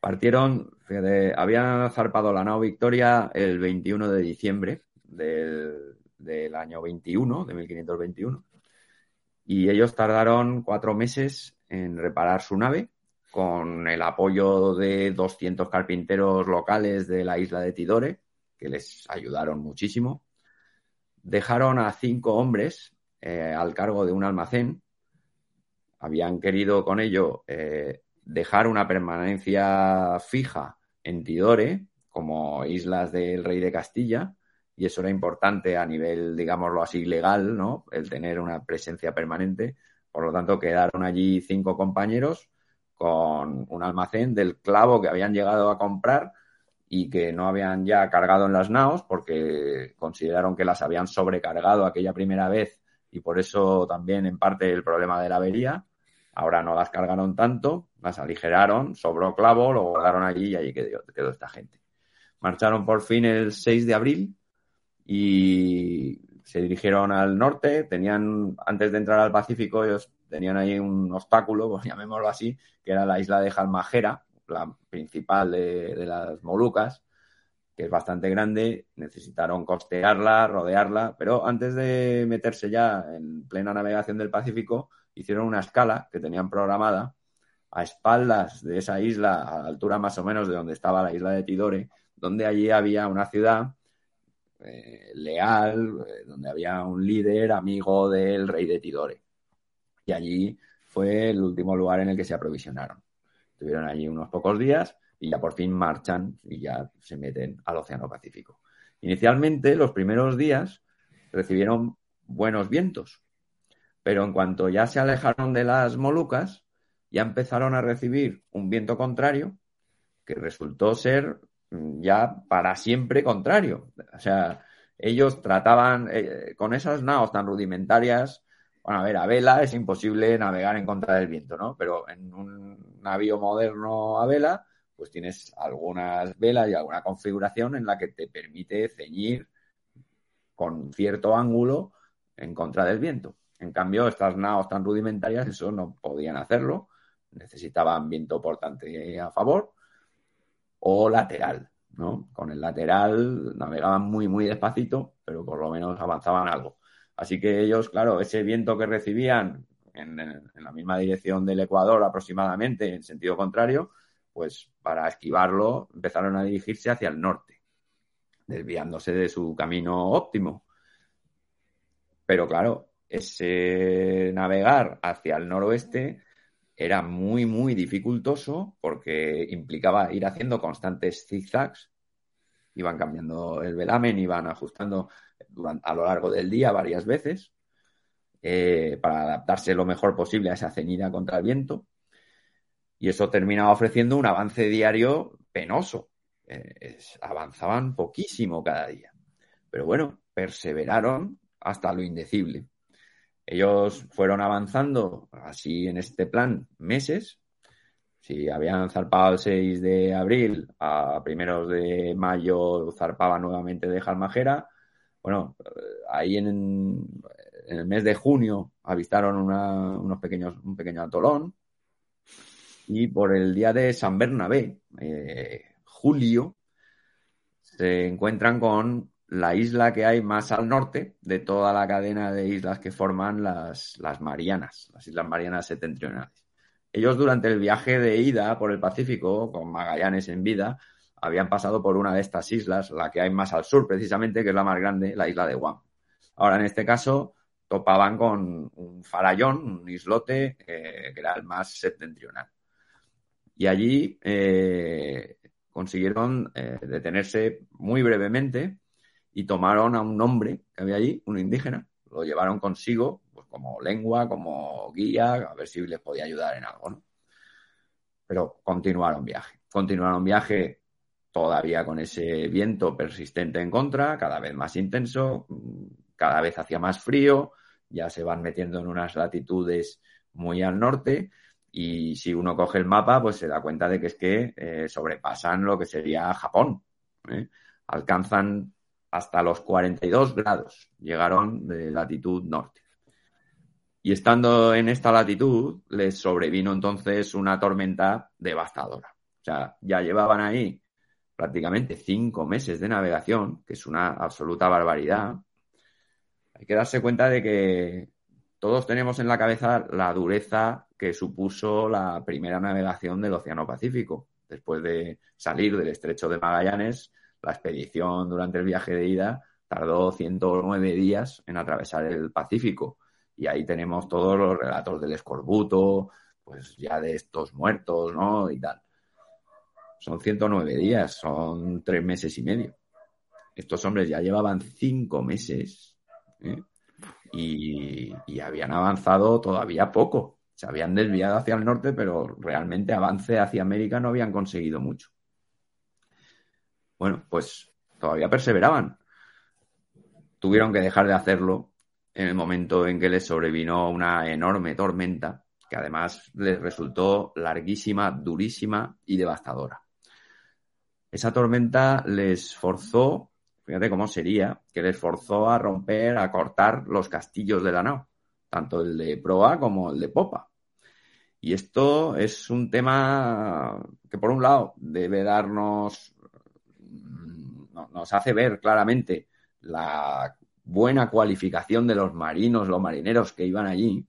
Partieron, fíjate, habían zarpado la nao Victoria el 21 de diciembre del, del año 21, de 1521, y ellos tardaron cuatro meses en reparar su nave con el apoyo de 200 carpinteros locales de la isla de Tidore, que les ayudaron muchísimo. Dejaron a cinco hombres eh, al cargo de un almacén. Habían querido con ello eh, dejar una permanencia fija en Tidore, como islas del rey de Castilla, y eso era importante a nivel, digámoslo así, legal, ¿no? El tener una presencia permanente. Por lo tanto, quedaron allí cinco compañeros con un almacén del clavo que habían llegado a comprar y que no habían ya cargado en las naos porque consideraron que las habían sobrecargado aquella primera vez y por eso también en parte el problema de la avería. Ahora no las cargaron tanto, las aligeraron, sobró clavo, lo guardaron allí y allí quedó, quedó esta gente. Marcharon por fin el 6 de abril y se dirigieron al norte. Tenían, antes de entrar al Pacífico, ellos tenían ahí un obstáculo, pues llamémoslo así, que era la isla de Jalmajera, la principal de, las Molucas, que es bastante grande, necesitaron costearla, rodearla, pero antes de meterse ya en plena navegación del Pacífico, hicieron una escala que tenían programada a espaldas de esa isla, a la altura más o menos de donde estaba la isla de Tidore, donde allí había una ciudad eh, leal, eh, donde había un líder amigo del rey de Tidore. Y allí fue el último lugar en el que se aprovisionaron. Estuvieron allí unos pocos días y ya por fin marchan y ya se meten al Océano Pacífico. Inicialmente, los primeros días recibieron buenos vientos, pero en cuanto ya se alejaron de las Molucas, ya empezaron a recibir un viento contrario que resultó ser ya para siempre contrario. O sea, ellos trataban eh, con esas naos tan rudimentarias. Bueno, a ver, a vela es imposible navegar en contra del viento, ¿no? Pero en un navío moderno a vela, pues tienes algunas velas y alguna configuración en la que te permite ceñir con cierto ángulo en contra del viento. En cambio, estas naos tan rudimentarias, eso no podían hacerlo. Necesitaban viento portante a favor o lateral, ¿no? Con el lateral navegaban muy, muy despacito, pero por lo menos avanzaban algo. Así que ellos, claro, ese viento que recibían en, la misma dirección del Ecuador aproximadamente, en sentido contrario, pues para esquivarlo empezaron a dirigirse hacia el norte, desviándose de su camino óptimo. Pero claro, ese navegar hacia el noroeste era muy, muy dificultoso porque implicaba ir haciendo constantes zigzags. Iban cambiando el velamen, iban ajustando a lo largo del día varias veces eh, para adaptarse lo mejor posible a esa ceñida contra el viento. Y eso terminaba ofreciendo un avance diario penoso. Eh, avanzaban poquísimo cada día. Pero bueno, perseveraron hasta lo indecible. Ellos fueron avanzando así en este plan meses. Si habían zarpado el 6 de abril, a primeros de mayo zarpaba nuevamente de Jalmajera. Bueno, ahí en, el mes de junio avistaron unos pequeños, un pequeño atolón. Y por el día de San Bernabé, eh, julio, se encuentran con la isla que hay más al norte de toda la cadena de islas que forman las, las Marianas, las Islas Marianas septentrionales. Ellos durante el viaje de ida por el Pacífico, con Magallanes en vida, habían pasado por una de estas islas, la que hay más al sur precisamente, que es la más grande, la isla de Guam. Ahora, en este caso, topaban con un farallón, un islote, eh, que era el más septentrional. Y allí eh, consiguieron eh, detenerse muy brevemente y tomaron a un hombre que había allí, un indígena, lo llevaron consigo pues, como lengua, como guía, a ver si les podía ayudar en algo, ¿no? Pero continuaron viaje. Continuaron viaje todavía con ese viento persistente en contra, cada vez más intenso, cada vez hacía más frío, ya se van metiendo en unas latitudes muy al norte y si uno coge el mapa, pues se da cuenta de que es que eh, sobrepasan lo que sería Japón. ¿eh? Alcanzan hasta los 42 grados. Llegaron de latitud norte. Y estando en esta latitud, les sobrevino entonces una tormenta devastadora. O sea, ya llevaban ahí prácticamente cinco meses de navegación, que es una absoluta barbaridad. Hay que darse cuenta de que todos tenemos en la cabeza la dureza que supuso la primera navegación del Océano Pacífico. Después de salir del estrecho de Magallanes, la expedición durante el viaje de ida tardó 109 días en atravesar el Pacífico. Y ahí tenemos todos los relatos del escorbuto, pues ya de estos muertos, ¿no? Y tal. Son 109 días, son tres meses y medio. Estos hombres ya llevaban cinco meses ¿eh? y, y habían avanzado todavía poco. Se habían desviado hacia el norte, pero realmente avance hacia América no habían conseguido mucho. Bueno, pues todavía perseveraban. Tuvieron que dejar de hacerlo en el momento en que les sobrevino una enorme tormenta que además les resultó larguísima, durísima y devastadora. Esa tormenta les forzó, fíjate cómo sería, que les forzó a romper, a cortar los castillos de la nao, tanto el de proa como el de popa. Y esto es un tema que, por un lado, debe darnos nos hace ver claramente la buena cualificación de los marinos, los marineros que iban allí,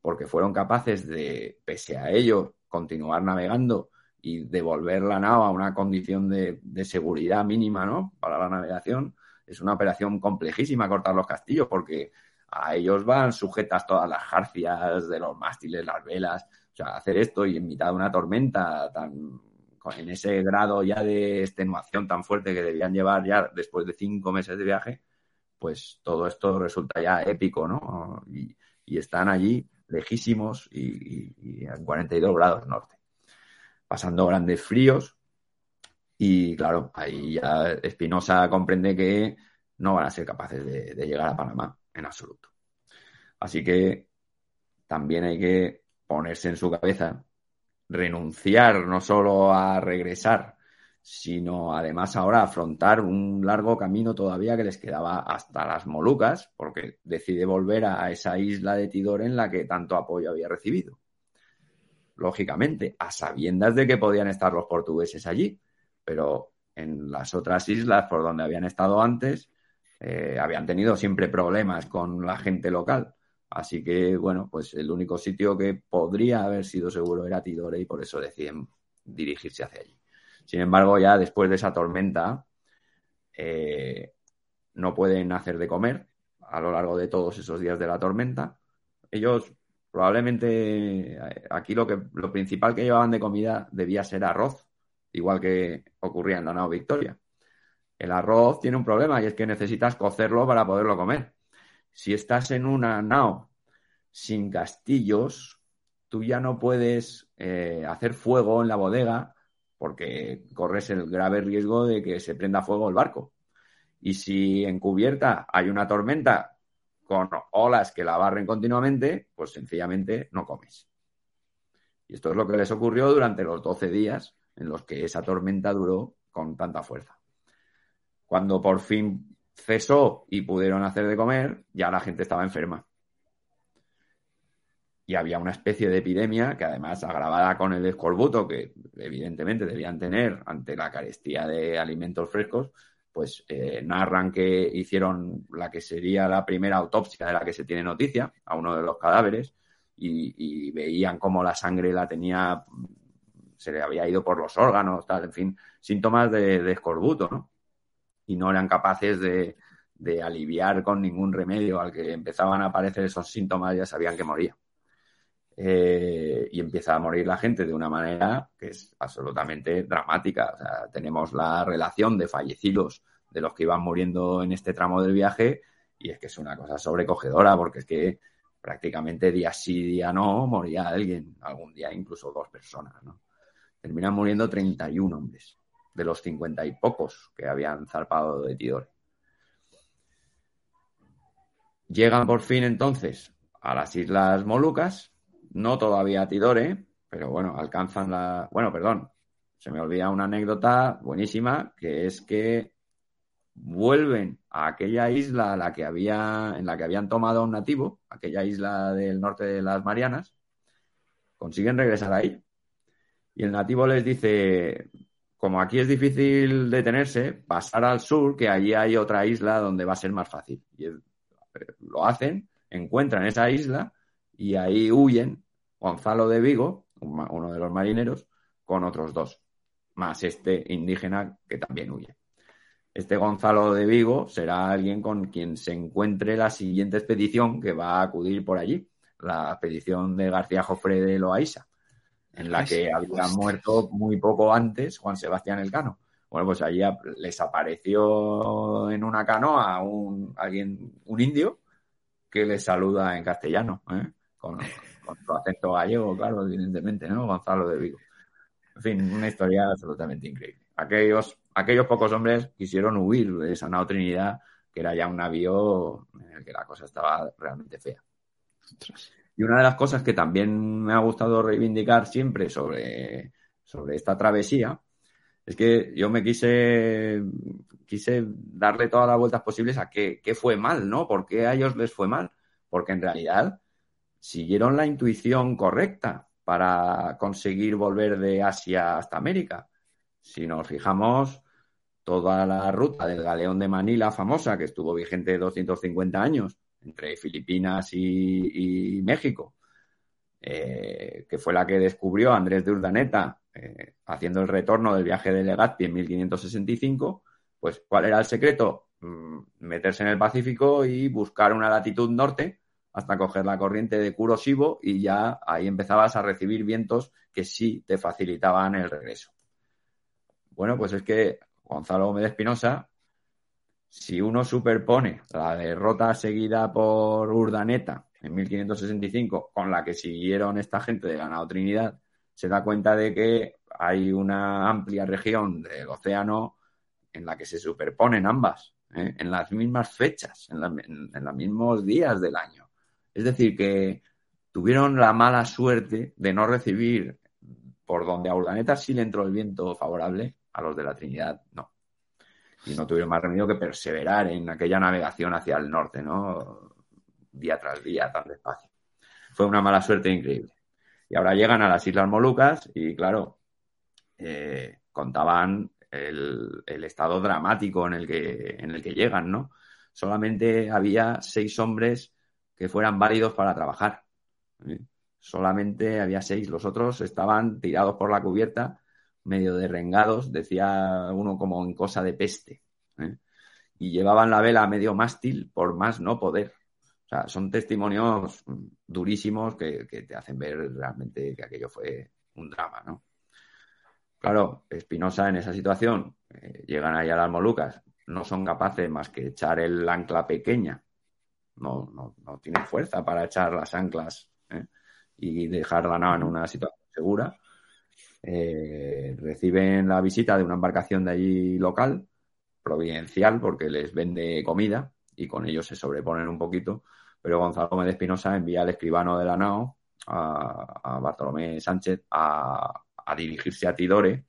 porque fueron capaces de, pese a ello, continuar navegando y devolver la nao a una condición de, seguridad mínima, ¿no? Para la navegación. Es una operación complejísima cortar los castillos porque a ellos van sujetas todas las jarcias de los mástiles, las velas. O sea, hacer esto y en mitad de una tormenta tan en ese grado ya de extenuación tan fuerte que debían llevar ya después de cinco meses de viaje, pues todo esto resulta ya épico, ¿no? Y, están allí lejísimos y, a 42 grados norte, pasando grandes fríos. Y claro, ahí ya Espinosa comprende que no van a ser capaces de, llegar a Panamá en absoluto. Así que también hay que ponerse en su cabeza renunciar no solo a regresar, sino además ahora afrontar un largo camino todavía que les quedaba hasta las Molucas, porque decide volver a esa isla de Tidor en la que tanto apoyo había recibido. Lógicamente, a sabiendas de que podían estar los portugueses allí, pero en las otras islas por donde habían estado antes, eh, habían tenido siempre problemas con la gente local. Así que, bueno, pues el único sitio que podría haber sido seguro era Tidore y por eso deciden dirigirse hacia allí. Sin embargo, ya después de esa tormenta, eh, no pueden hacer de comer, a lo largo de todos esos días de la tormenta. Ellos probablemente aquí lo que lo principal que llevaban de comida debía ser arroz, igual que ocurría en la nao Victoria. El arroz tiene un problema y es que necesitas cocerlo para poderlo comer. Si estás en una nao sin castillos, tú ya no puedes eh, hacer fuego en la bodega porque corres el grave riesgo de que se prenda fuego el barco. Y si en cubierta hay una tormenta con olas que la barren continuamente, pues sencillamente no comes. Y esto es lo que les ocurrió durante los 12 días en los que esa tormenta duró con tanta fuerza. Cuando por fin cesó y pudieron hacer de comer, ya la gente estaba enferma. Y había una especie de epidemia que además agravada con el escorbuto que evidentemente debían tener ante la carestía de alimentos frescos, pues eh, narran que hicieron la que sería la primera autopsia de la que se tiene noticia a uno de los cadáveres y, veían cómo la sangre la tenía, se le había ido por los órganos, tal, en fin, síntomas de, escorbuto, ¿no? Y no eran capaces de, de aliviar con ningún remedio. Al que empezaban a aparecer esos síntomas ya sabían que moría. Eh, y empieza a morir la gente de una manera que es absolutamente dramática. O sea, tenemos la relación de fallecidos de los que iban muriendo en este tramo del viaje y es que es una cosa sobrecogedora porque es que prácticamente día sí, día no, moría alguien, algún día incluso dos personas, ¿no? Terminan muriendo 31 hombres de los 50 y pocos que habían zarpado de Tidore. Llegan por fin entonces a las Islas Molucas no todavía a Tidore, pero bueno, alcanzan la. Bueno, perdón, se me olvida una anécdota buenísima, que es que vuelven a aquella isla que había, en la que habían tomado a un nativo, aquella isla del norte de las Marianas, consiguen regresar ahí. Y el nativo les dice, como aquí es difícil detenerse, pasar al sur, que allí hay otra isla donde va a ser más fácil. Y lo hacen, encuentran esa isla y ahí huyen Gonzalo de Vigo, uno de los marineros, con otros dos, más este indígena que también huye. Este Gonzalo de Vigo será alguien con quien se encuentre la siguiente expedición que va a acudir por allí, la expedición de García Jofre de Loaiza, en la que había muerto muy poco antes Juan Sebastián Elcano. Bueno, pues allí les apareció en una canoa un, alguien, un indio, que les saluda en castellano, ¿eh? con, con su acento gallego, claro, evidentemente, ¿no? Gonzalo de Vigo. En fin, una historia absolutamente increíble. Aquellos, aquellos pocos hombres quisieron huir de esa nao Trinidad, que era ya un navío en el que la cosa estaba realmente fea. Y una de las cosas que también me ha gustado reivindicar siempre sobre, sobre esta travesía es que yo me quise, quise darle todas las vueltas posibles a qué, qué fue mal, ¿no? ¿Por qué a ellos les fue mal? Porque en realidad siguieron la intuición correcta para conseguir volver de Asia hasta América. Si nos fijamos, toda la ruta del galeón de Manila famosa, que estuvo vigente 250 años, entre Filipinas y, México, eh, que fue la que descubrió Andrés de Urdaneta eh, haciendo el retorno del viaje de Legazpi en 1565, pues ¿cuál era el secreto? Mm, meterse en el Pacífico y buscar una latitud norte hasta coger la corriente de Kuroshibo y ya ahí empezabas a recibir vientos que sí te facilitaban el regreso. Bueno, pues es que Gonzalo Gómez Espinosa, si uno superpone la derrota seguida por Urdaneta en 1565 con la que siguieron esta gente de Ganado Trinidad, se da cuenta de que hay una amplia región del océano en la que se superponen ambas, ¿eh? en las mismas fechas, en los mismos días del año. Es decir, que tuvieron la mala suerte de no recibir por donde a Urdaneta sí le entró el viento favorable, a los de la Trinidad no. Y no tuvieron más remedio que perseverar en aquella navegación hacia el norte, ¿no? Día tras día, tan despacio. Fue una mala suerte increíble. Y ahora llegan a las Islas Molucas y, claro, eh, contaban el, el, estado dramático en el que, en el que llegan, ¿no? Solamente había seis hombres que fueran válidos para trabajar. Solamente había seis, los otros estaban tirados por la cubierta, medio derrengados, decía uno como en cosa de peste. ¿eh? y llevaban la vela medio mástil por más no poder. O sea, son testimonios durísimos que, te hacen ver realmente que aquello fue un drama, ¿no? Claro, Espinosa en esa situación, eh, llegan ahí a las Molucas, no son capaces más que echar el ancla pequeña. No, no, no tienen fuerza para echar las anclas ¿eh? y dejar la nave en una situación segura. Eh, reciben la visita de una embarcación de allí local, providencial, porque les vende comida y con ellos se sobreponen un poquito. Pero Gonzalo Gómez de Espinosa envía al escribano de la NAO, a, Bartolomé Sánchez, a, dirigirse a Tidore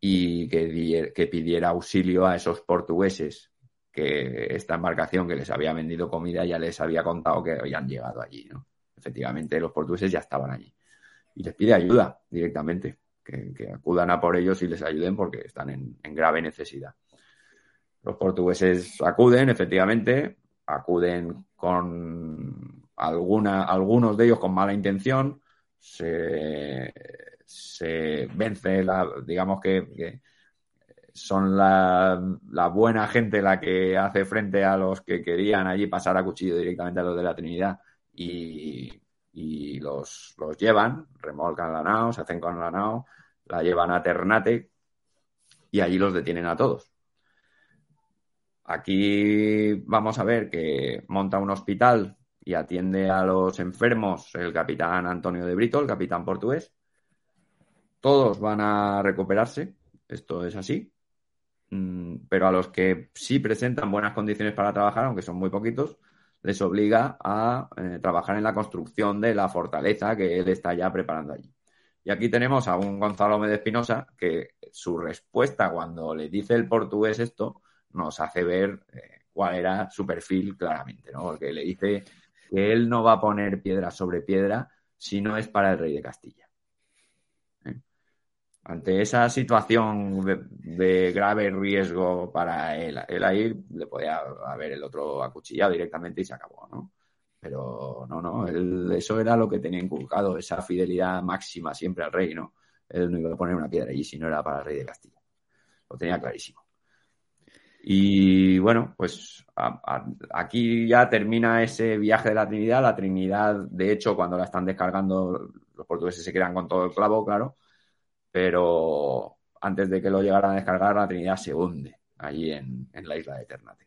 y que, que pidiera auxilio a esos portugueses que esta embarcación que les había vendido comida ya les había contado que habían llegado allí, ¿no? Efectivamente, los portugueses ya estaban allí. Y les pide ayuda directamente, que, acudan a por ellos y les ayuden porque están en, grave necesidad. Los portugueses acuden, efectivamente, acuden con alguna, algunos de ellos con mala intención, se, vence, la, digamos que son la, buena gente la que hace frente a los que querían allí pasar a cuchillo directamente a los de la Trinidad y, los, los, llevan, remolcan la nao, se hacen con la nao, la llevan a Ternate y allí los detienen a todos. Aquí vamos a ver que monta un hospital y atiende a los enfermos el capitán Antonio de Brito, el capitán portugués. Todos van a recuperarse, esto es así. Mm, pero a los que sí presentan buenas condiciones para trabajar, aunque son muy poquitos, les obliga a eh, trabajar en la construcción de la fortaleza que él está ya preparando allí. Y aquí tenemos a un Gonzalo Méndez Espinosa que su respuesta cuando le dice el portugués esto nos hace ver eh, cuál era su perfil claramente, ¿no? Porque le dice que él no va a poner piedra sobre piedra si no es para el rey de Castilla. Ante esa situación de, grave riesgo para él, él ahí le podía haber el otro acuchillado directamente y se acabó, ¿no? Pero no, no, eso era lo que tenía inculcado, esa fidelidad máxima siempre al rey, ¿no? Él no iba a poner una piedra allí si no era para el rey de Castilla. Lo tenía clarísimo. Y bueno, pues aquí ya termina ese viaje de la Trinidad. La Trinidad, de hecho, cuando la están descargando, los portugueses se quedan con todo el clavo, claro pero antes de que lo llegaran a descargar, la Trinidad se hunde allí en, la isla de Ternate.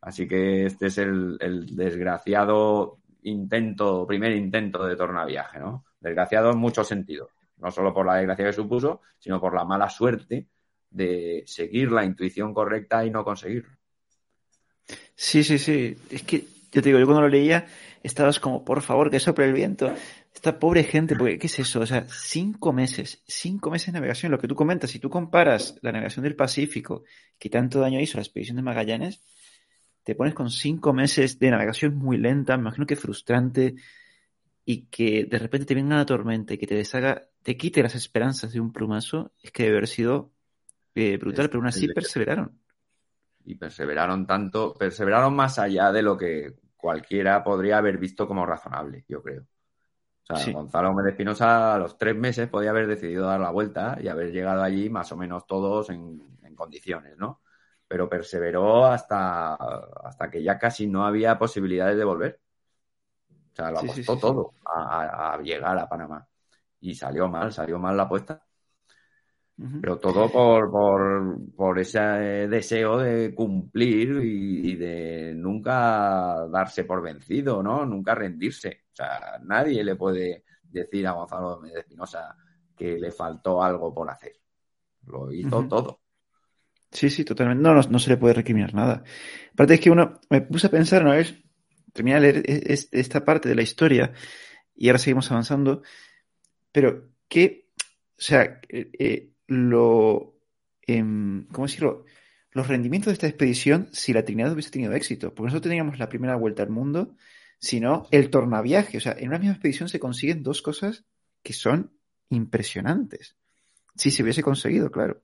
Así que este es el, desgraciado intento, primer intento de tornaviaje, ¿no? Desgraciado en muchos sentidos, no solo por la desgracia que supuso, sino por la mala suerte de seguir la intuición correcta y no conseguirlo. Sí, sí, sí. Es que yo te digo, yo cuando lo leía estabas como, por favor, que sople el viento. Esta pobre gente, porque ¿qué es eso? O sea, cinco meses, cinco meses de navegación. Lo que tú comentas, si tú comparas la navegación del Pacífico, que tanto daño hizo la expedición de Magallanes, te pones con cinco meses de navegación muy lenta, me imagino que frustrante, y que de repente te venga una tormenta y que te deshaga, te quite las esperanzas de un plumazo, es que debe haber sido eh, brutal, pero aún así perseveraron. Y perseveraron tanto, perseveraron más allá de lo que cualquiera podría haber visto como razonable, yo creo. O sea, Gonzalo Gómez Espinosa a los tres meses podía haber decidido dar la vuelta y haber llegado allí más o menos todos en, condiciones, ¿no? Pero perseveró hasta, hasta que ya casi no había posibilidades de volver. O sea, lo apostó todo a, llegar a Panamá. Y salió mal, salió mal la apuesta. Pero todo por, por, por, ese deseo de cumplir y, de nunca darse por vencido, ¿no? Nunca rendirse. O sea, nadie le puede decir a Gonzalo de Espinosa que le faltó algo por hacer. Lo hizo todo. Sí, sí, totalmente. No, no, se le puede recriminar nada. Aparte es que uno, me puse a pensar una vez, terminé de leer esta parte de la historia y ahora seguimos avanzando, pero ¿qué, o sea, eh, eh lo, em, ¿cómo decirlo? Los rendimientos de esta expedición si la Trinidad hubiese tenido éxito. Porque nosotros teníamos la primera vuelta al mundo, sino el tornaviaje. O sea, en una misma expedición se consiguen dos cosas que son impresionantes. Si se hubiese conseguido, claro.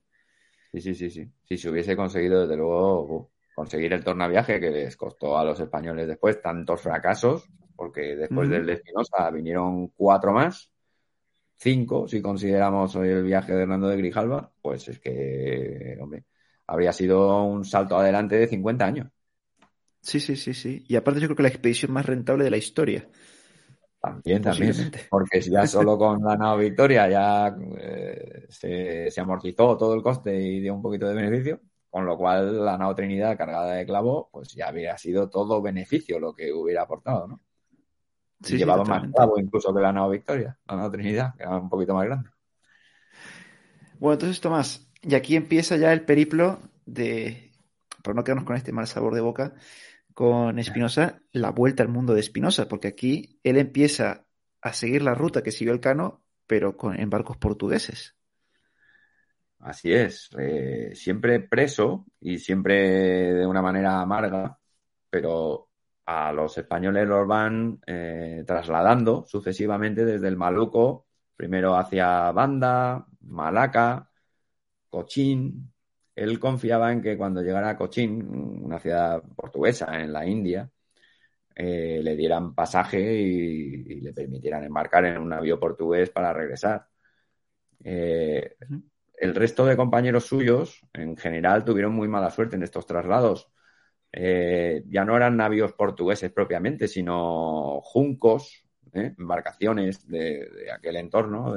Sí, sí, sí, sí. Si se hubiese conseguido, desde luego, conseguir el tornaviaje que les costó a los españoles después tantos fracasos, porque después del de Espinosa vinieron cuatro más cinco, si consideramos hoy el viaje de Hernando de Grijalva, pues es que, hombre, habría sido un salto adelante de 50 años. Sí, sí, sí, sí. Y aparte yo creo que la expedición más rentable de la historia. También, también. Porque ya solo con la nao Victoria ya eh, se, se, amortizó todo el coste y dio un poquito de beneficio, con lo cual la nao Trinidad cargada de clavo, pues ya habría sido todo beneficio lo que hubiera aportado, ¿no? Sí, llevaba más incluso que la nao Victoria, la nao Trinidad, que era un poquito más grande. Bueno, entonces Tomás, y aquí empieza ya el periplo de, por no quedarnos con este mal sabor de boca, con Espinosa, la vuelta al mundo de Espinosa, porque aquí él empieza a seguir la ruta que siguió el Cano, pero con, en barcos portugueses. Así es, eh, siempre preso y siempre de una manera amarga, pero a los españoles los van eh, trasladando sucesivamente desde el Maluco, primero hacia Banda, Malaca, Cochín, él confiaba en que cuando llegara a Cochín, una ciudad portuguesa en la India, eh, le dieran pasaje y, le permitieran embarcar en un navío portugués para regresar. Eh, el resto de compañeros suyos, en general, tuvieron muy mala suerte en estos traslados. Eh, ya no eran navíos portugueses propiamente, sino juncos, embarcaciones de, aquel entorno,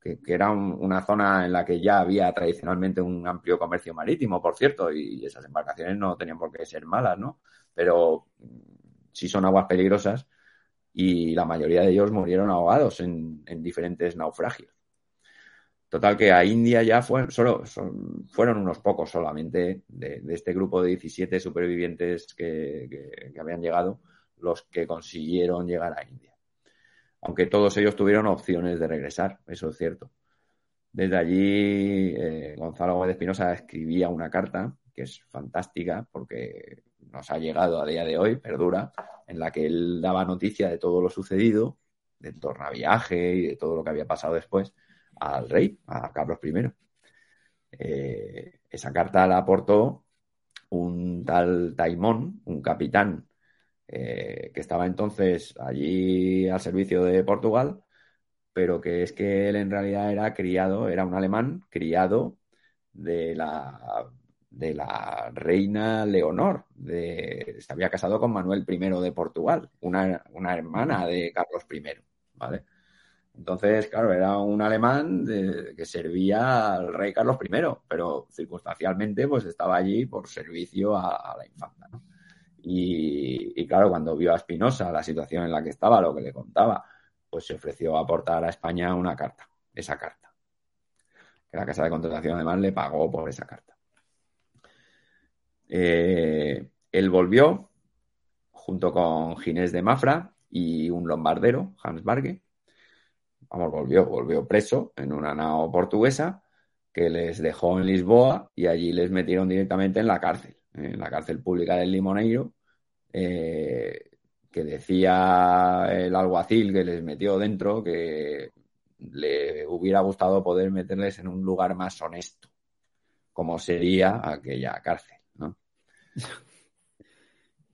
que, era una zona en la que ya había tradicionalmente un amplio comercio marítimo, por cierto, y esas embarcaciones no tenían por qué ser malas, ¿no? Pero sí son aguas peligrosas y la mayoría de ellos murieron ahogados en, diferentes naufragios. Total que a India ya fue, solo, fueron unos pocos solamente de, este grupo de 17 supervivientes que habían llegado los que consiguieron llegar a India aunque todos ellos tuvieron opciones de regresar, eso es cierto. Desde allí, eh, Gonzalo Gómez Espinosa escribía una carta que es fantástica porque nos ha llegado a día de hoy, perdura, en la que él daba noticia de todo lo sucedido, del tornaviaje y de todo lo que había pasado después, al rey, a Carlos I. Eh, esa carta la aportó un tal Taimón, un capitán eh, que estaba entonces allí al servicio de Portugal, pero que es que él en realidad era criado, era un alemán criado de la, de la reina Leonor, de, se había casado con Manuel I de Portugal, una, una hermana de Carlos I, ¿vale? Entonces, claro, era un alemán que servía al rey Carlos I, pero circunstancialmente pues estaba allí por servicio a, la infanta. Y, claro, cuando vio a Espinosa la situación en la que estaba, lo que le contaba, pues se ofreció a aportar a España una carta, esa carta. Que la Casa de Contratación además le pagó por esa carta. Eh, él volvió junto con Ginés de Mafra y un lombardero, Hans Barge. Vamos, volvió, volvió preso en una nao portuguesa que les dejó en Lisboa y allí les metieron directamente en la cárcel en la cárcel pública del Limoneiro, eh, que decía el alguacil que les metió dentro que le hubiera gustado poder meterles en un lugar más honesto, como sería aquella cárcel.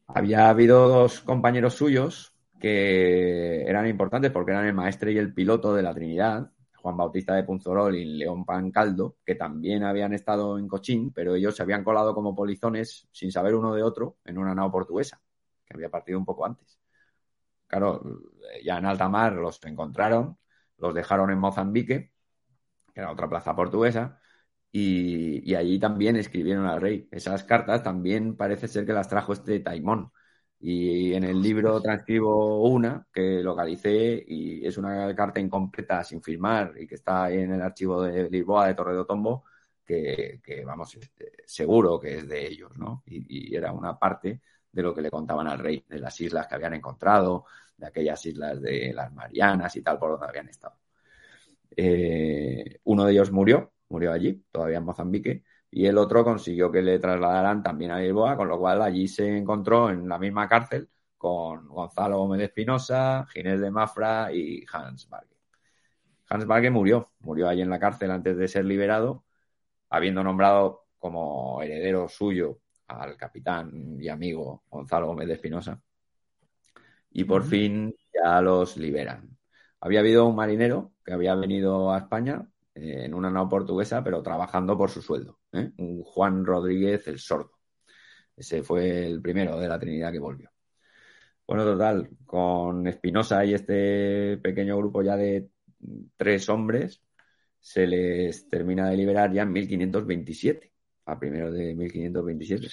Había habido dos compañeros suyos que eran importantes porque eran el maestre y el piloto de la Trinidad, Juan Bautista de Punzorol y León Pancaldo, que también habían estado en Cochín, pero ellos se habían colado como polizones sin saber uno de otro en una nao portuguesa, que había partido un poco antes. Claro, ya en alta mar los encontraron, los dejaron en Mozambique, que era otra plaza portuguesa, y, y allí también escribieron al rey. Esas cartas también parece ser que las trajo este Taimón, y en el libro transcribo una que localicé y es una carta incompleta sin firmar y que está en el archivo de Lisboa de Torre de Otombo, que, vamos, este, seguro que es de ellos, ¿no? Y, era una parte de lo que le contaban al rey, de las islas que habían encontrado, de aquellas islas de las Marianas y tal, por donde habían estado. Eh, uno de ellos murió, murió allí, todavía en Mozambique, y el otro consiguió que le trasladaran también a Lisboa, con lo cual allí se encontró en la misma cárcel con Gonzalo Gómez Espinosa, Ginés de Mafra y Hans Barge. Hans Barge murió, murió allí en la cárcel antes de ser liberado, habiendo nombrado como heredero suyo al capitán y amigo Gonzalo Gómez de Espinosa. Y por fin ya los liberan. Había habido un marinero que había venido a España en una nao portuguesa, pero trabajando por su sueldo. ¿Eh? Juan Rodríguez el Sordo. Ese fue el primero de la Trinidad que volvió. Bueno, total, con Espinosa y este pequeño grupo ya de tres hombres, se les termina de liberar ya en 1527, a primero de 1527,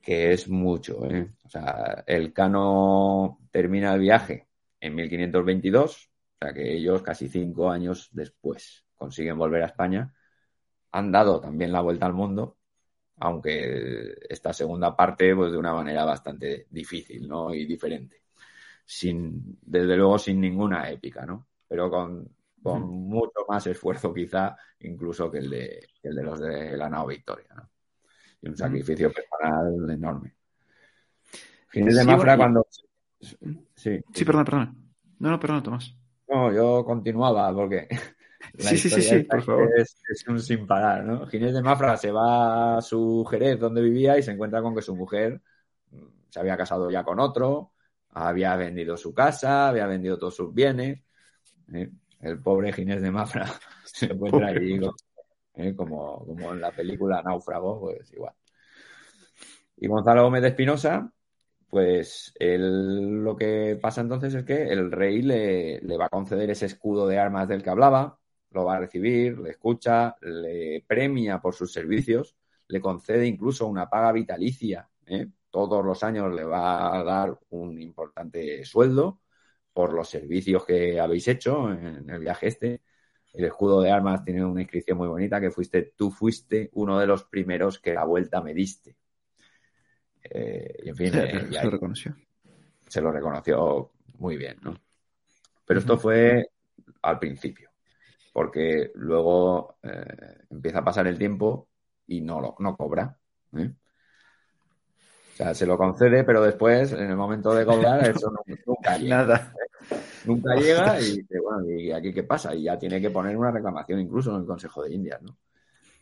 que es mucho. ¿eh? O sea, el Cano termina el viaje en 1522, o sea que ellos casi cinco años después consiguen volver a España. Han dado también la vuelta al mundo, aunque esta segunda parte, pues de una manera bastante difícil, ¿no? Y diferente. Sin, desde luego sin ninguna épica, ¿no? Pero con, con mucho más esfuerzo quizá incluso que el de, el de los de la nao Victoria, ¿no? Y un sacrificio personal enorme. Fines de Mafra cuando... Sí, sí, perdón, perdón. No, no, perdón, Tomás. No, yo continuaba porque sí, sí, sí, sí, por favor. Es, un sin parar, ¿no? Ginés de Mafra se va a su Jerez donde vivía y se encuentra con que su mujer mm, se había casado ya con otro, había vendido su casa, había vendido todos sus bienes. ¿eh? El pobre Ginés de Mafra se encuentra allí ¿eh? como, como en la película Náufrago, pues igual. Y Gonzalo Gómez de Espinosa, pues lo que pasa entonces es que el rey le, le, va a conceder ese escudo de armas del que hablaba, lo va a recibir, le escucha, le premia por sus servicios, le concede incluso una paga vitalicia. ¿eh? Todos los años le va a dar un importante sueldo por los servicios que habéis hecho en el viaje este. El escudo de armas tiene una inscripción muy bonita que fuiste, tú fuiste uno de los primeros que la vuelta me diste. Eh, y en fin, eh, se lo reconoció. Se lo reconoció muy bien, ¿no? Pero esto fue al principio porque luego eh, empieza a pasar el tiempo y no, lo, no cobra. ¿eh? O sea, se lo concede, pero después, en el momento de cobrar, eso nunca llega. Nada. Nunca llega y dice, bueno, ¿y aquí qué pasa? Y ya tiene que poner una reclamación incluso en el Consejo de Indias, ¿no?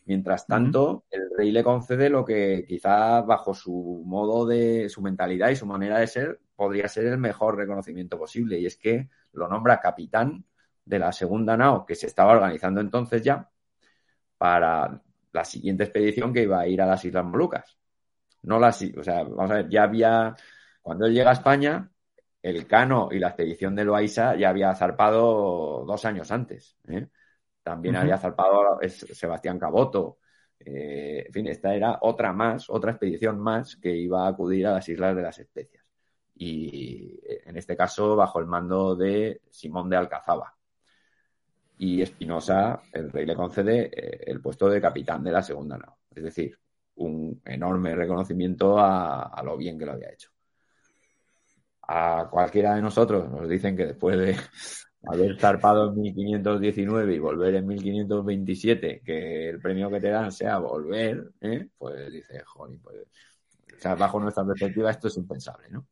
Mientras tanto, el rey le concede lo que quizás bajo su modo de, su mentalidad y su manera de ser, podría ser el mejor reconocimiento posible. Y es que lo nombra capitán de la segunda nao que se estaba organizando entonces ya para la siguiente expedición que iba a ir a las Islas Molucas. No las, o sea, vamos a ver, ya había, cuando él llega a España, el Cano y la expedición de Loaiza ya había zarpado dos años antes. ¿eh? También había zarpado Sebastián Caboto. Eh, en fin, esta era otra más, otra expedición más que iba a acudir a las Islas de las Especias. Y en este caso bajo el mando de Simón de Alcazaba y Espinosa, el rey le concede eh, el puesto de capitán de la segunda nao. Es decir, un enorme reconocimiento a, lo bien que lo había hecho. A cualquiera de nosotros nos dicen que después de haber zarpado en 1519 y volver en 1527, que el premio que te dan sea volver, ¿eh? pues dice, joder, pues, o sea, bajo nuestra perspectiva esto es impensable, ¿no?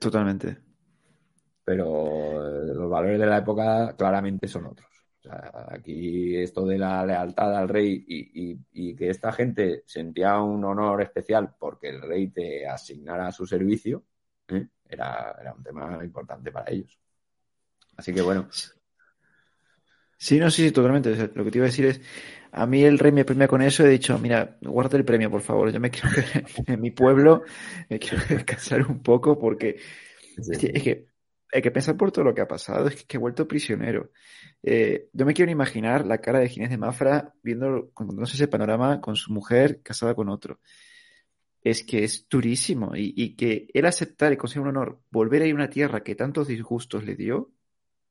Totalmente. Pero eh, los valores de la época claramente son otros aquí esto de la lealtad al rey y, que esta gente sentía un honor especial porque el rey te asignara a su servicio, ¿eh? era, un tema importante para ellos. Así que bueno. Sí, no, sí, sí, totalmente. lo que te iba a decir es, a mí el rey me premia con eso, he dicho, mira, guarda el premio, por favor, yo me quiero en mi pueblo, me quiero descansar un poco porque es que hay que pensar por todo lo que ha pasado, es que, he vuelto prisionero. Eh, yo me quiero imaginar la cara de Ginés de Mafra viendo, no ese panorama con su mujer casada con otro. Es que es durísimo y, que él aceptar y conseguir un honor, volver a ir a una tierra que tantos disgustos le dio,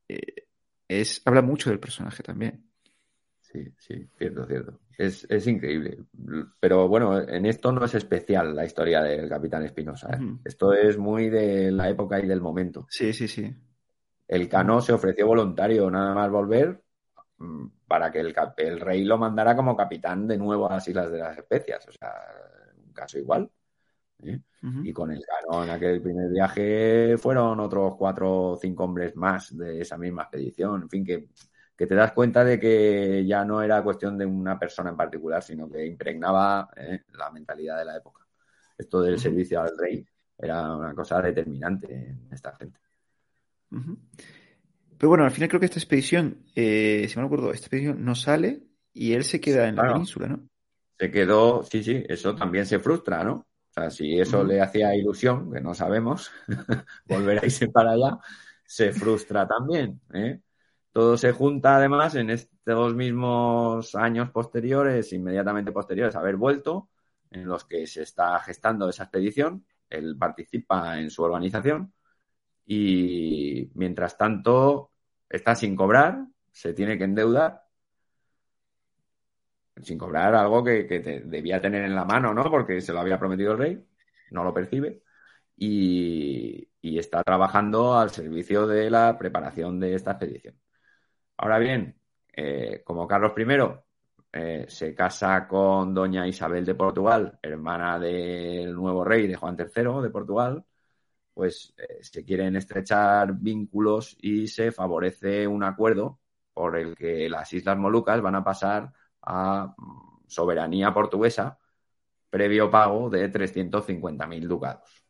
eh, es, habla mucho del personaje también. Sí, sí, cierto, cierto. Es, es, increíble. Pero bueno, en esto no es especial la historia del Capitán Espinosa. ¿eh? Esto es muy de la época y del momento. Sí, sí, sí. El Cano se ofreció voluntario nada más volver mm, para que el, el, rey lo mandara como capitán de nuevo a las Islas de las Especias. O sea, un caso igual. ¿eh? Y con el Cano en aquel primer viaje fueron otros cuatro o cinco hombres más de esa misma expedición. En fin, que que te das cuenta de que ya no era cuestión de una persona en particular, sino que impregnaba eh, la mentalidad de la época. Esto del servicio al rey era una cosa determinante en esta gente. Pero bueno, al final creo que esta expedición, eh, si me acuerdo, esta expedición no sale y él se queda en la península, ¿no? Se quedó, sí, sí, eso también se frustra, ¿no? O sea, si eso le hacía ilusión, que no sabemos, volver a irse para allá, se frustra también. ¿eh? Todo se junta además en estos mismos años posteriores, inmediatamente posteriores a haber vuelto, en los que se está gestando esa expedición. Él participa en su organización y mientras tanto está sin cobrar, se tiene que endeudar sin cobrar algo que, debía tener en la mano, ¿no? Porque se lo había prometido el rey, no lo percibe y, está trabajando al servicio de la preparación de esta expedición. Ahora bien, eh, como Carlos I eh, se casa con doña Isabel de Portugal, hermana del nuevo rey de Juan III de Portugal, pues eh, se quieren estrechar vínculos y se favorece un acuerdo por el que las Islas Molucas van a pasar a soberanía portuguesa previo pago de 350.000 ducados.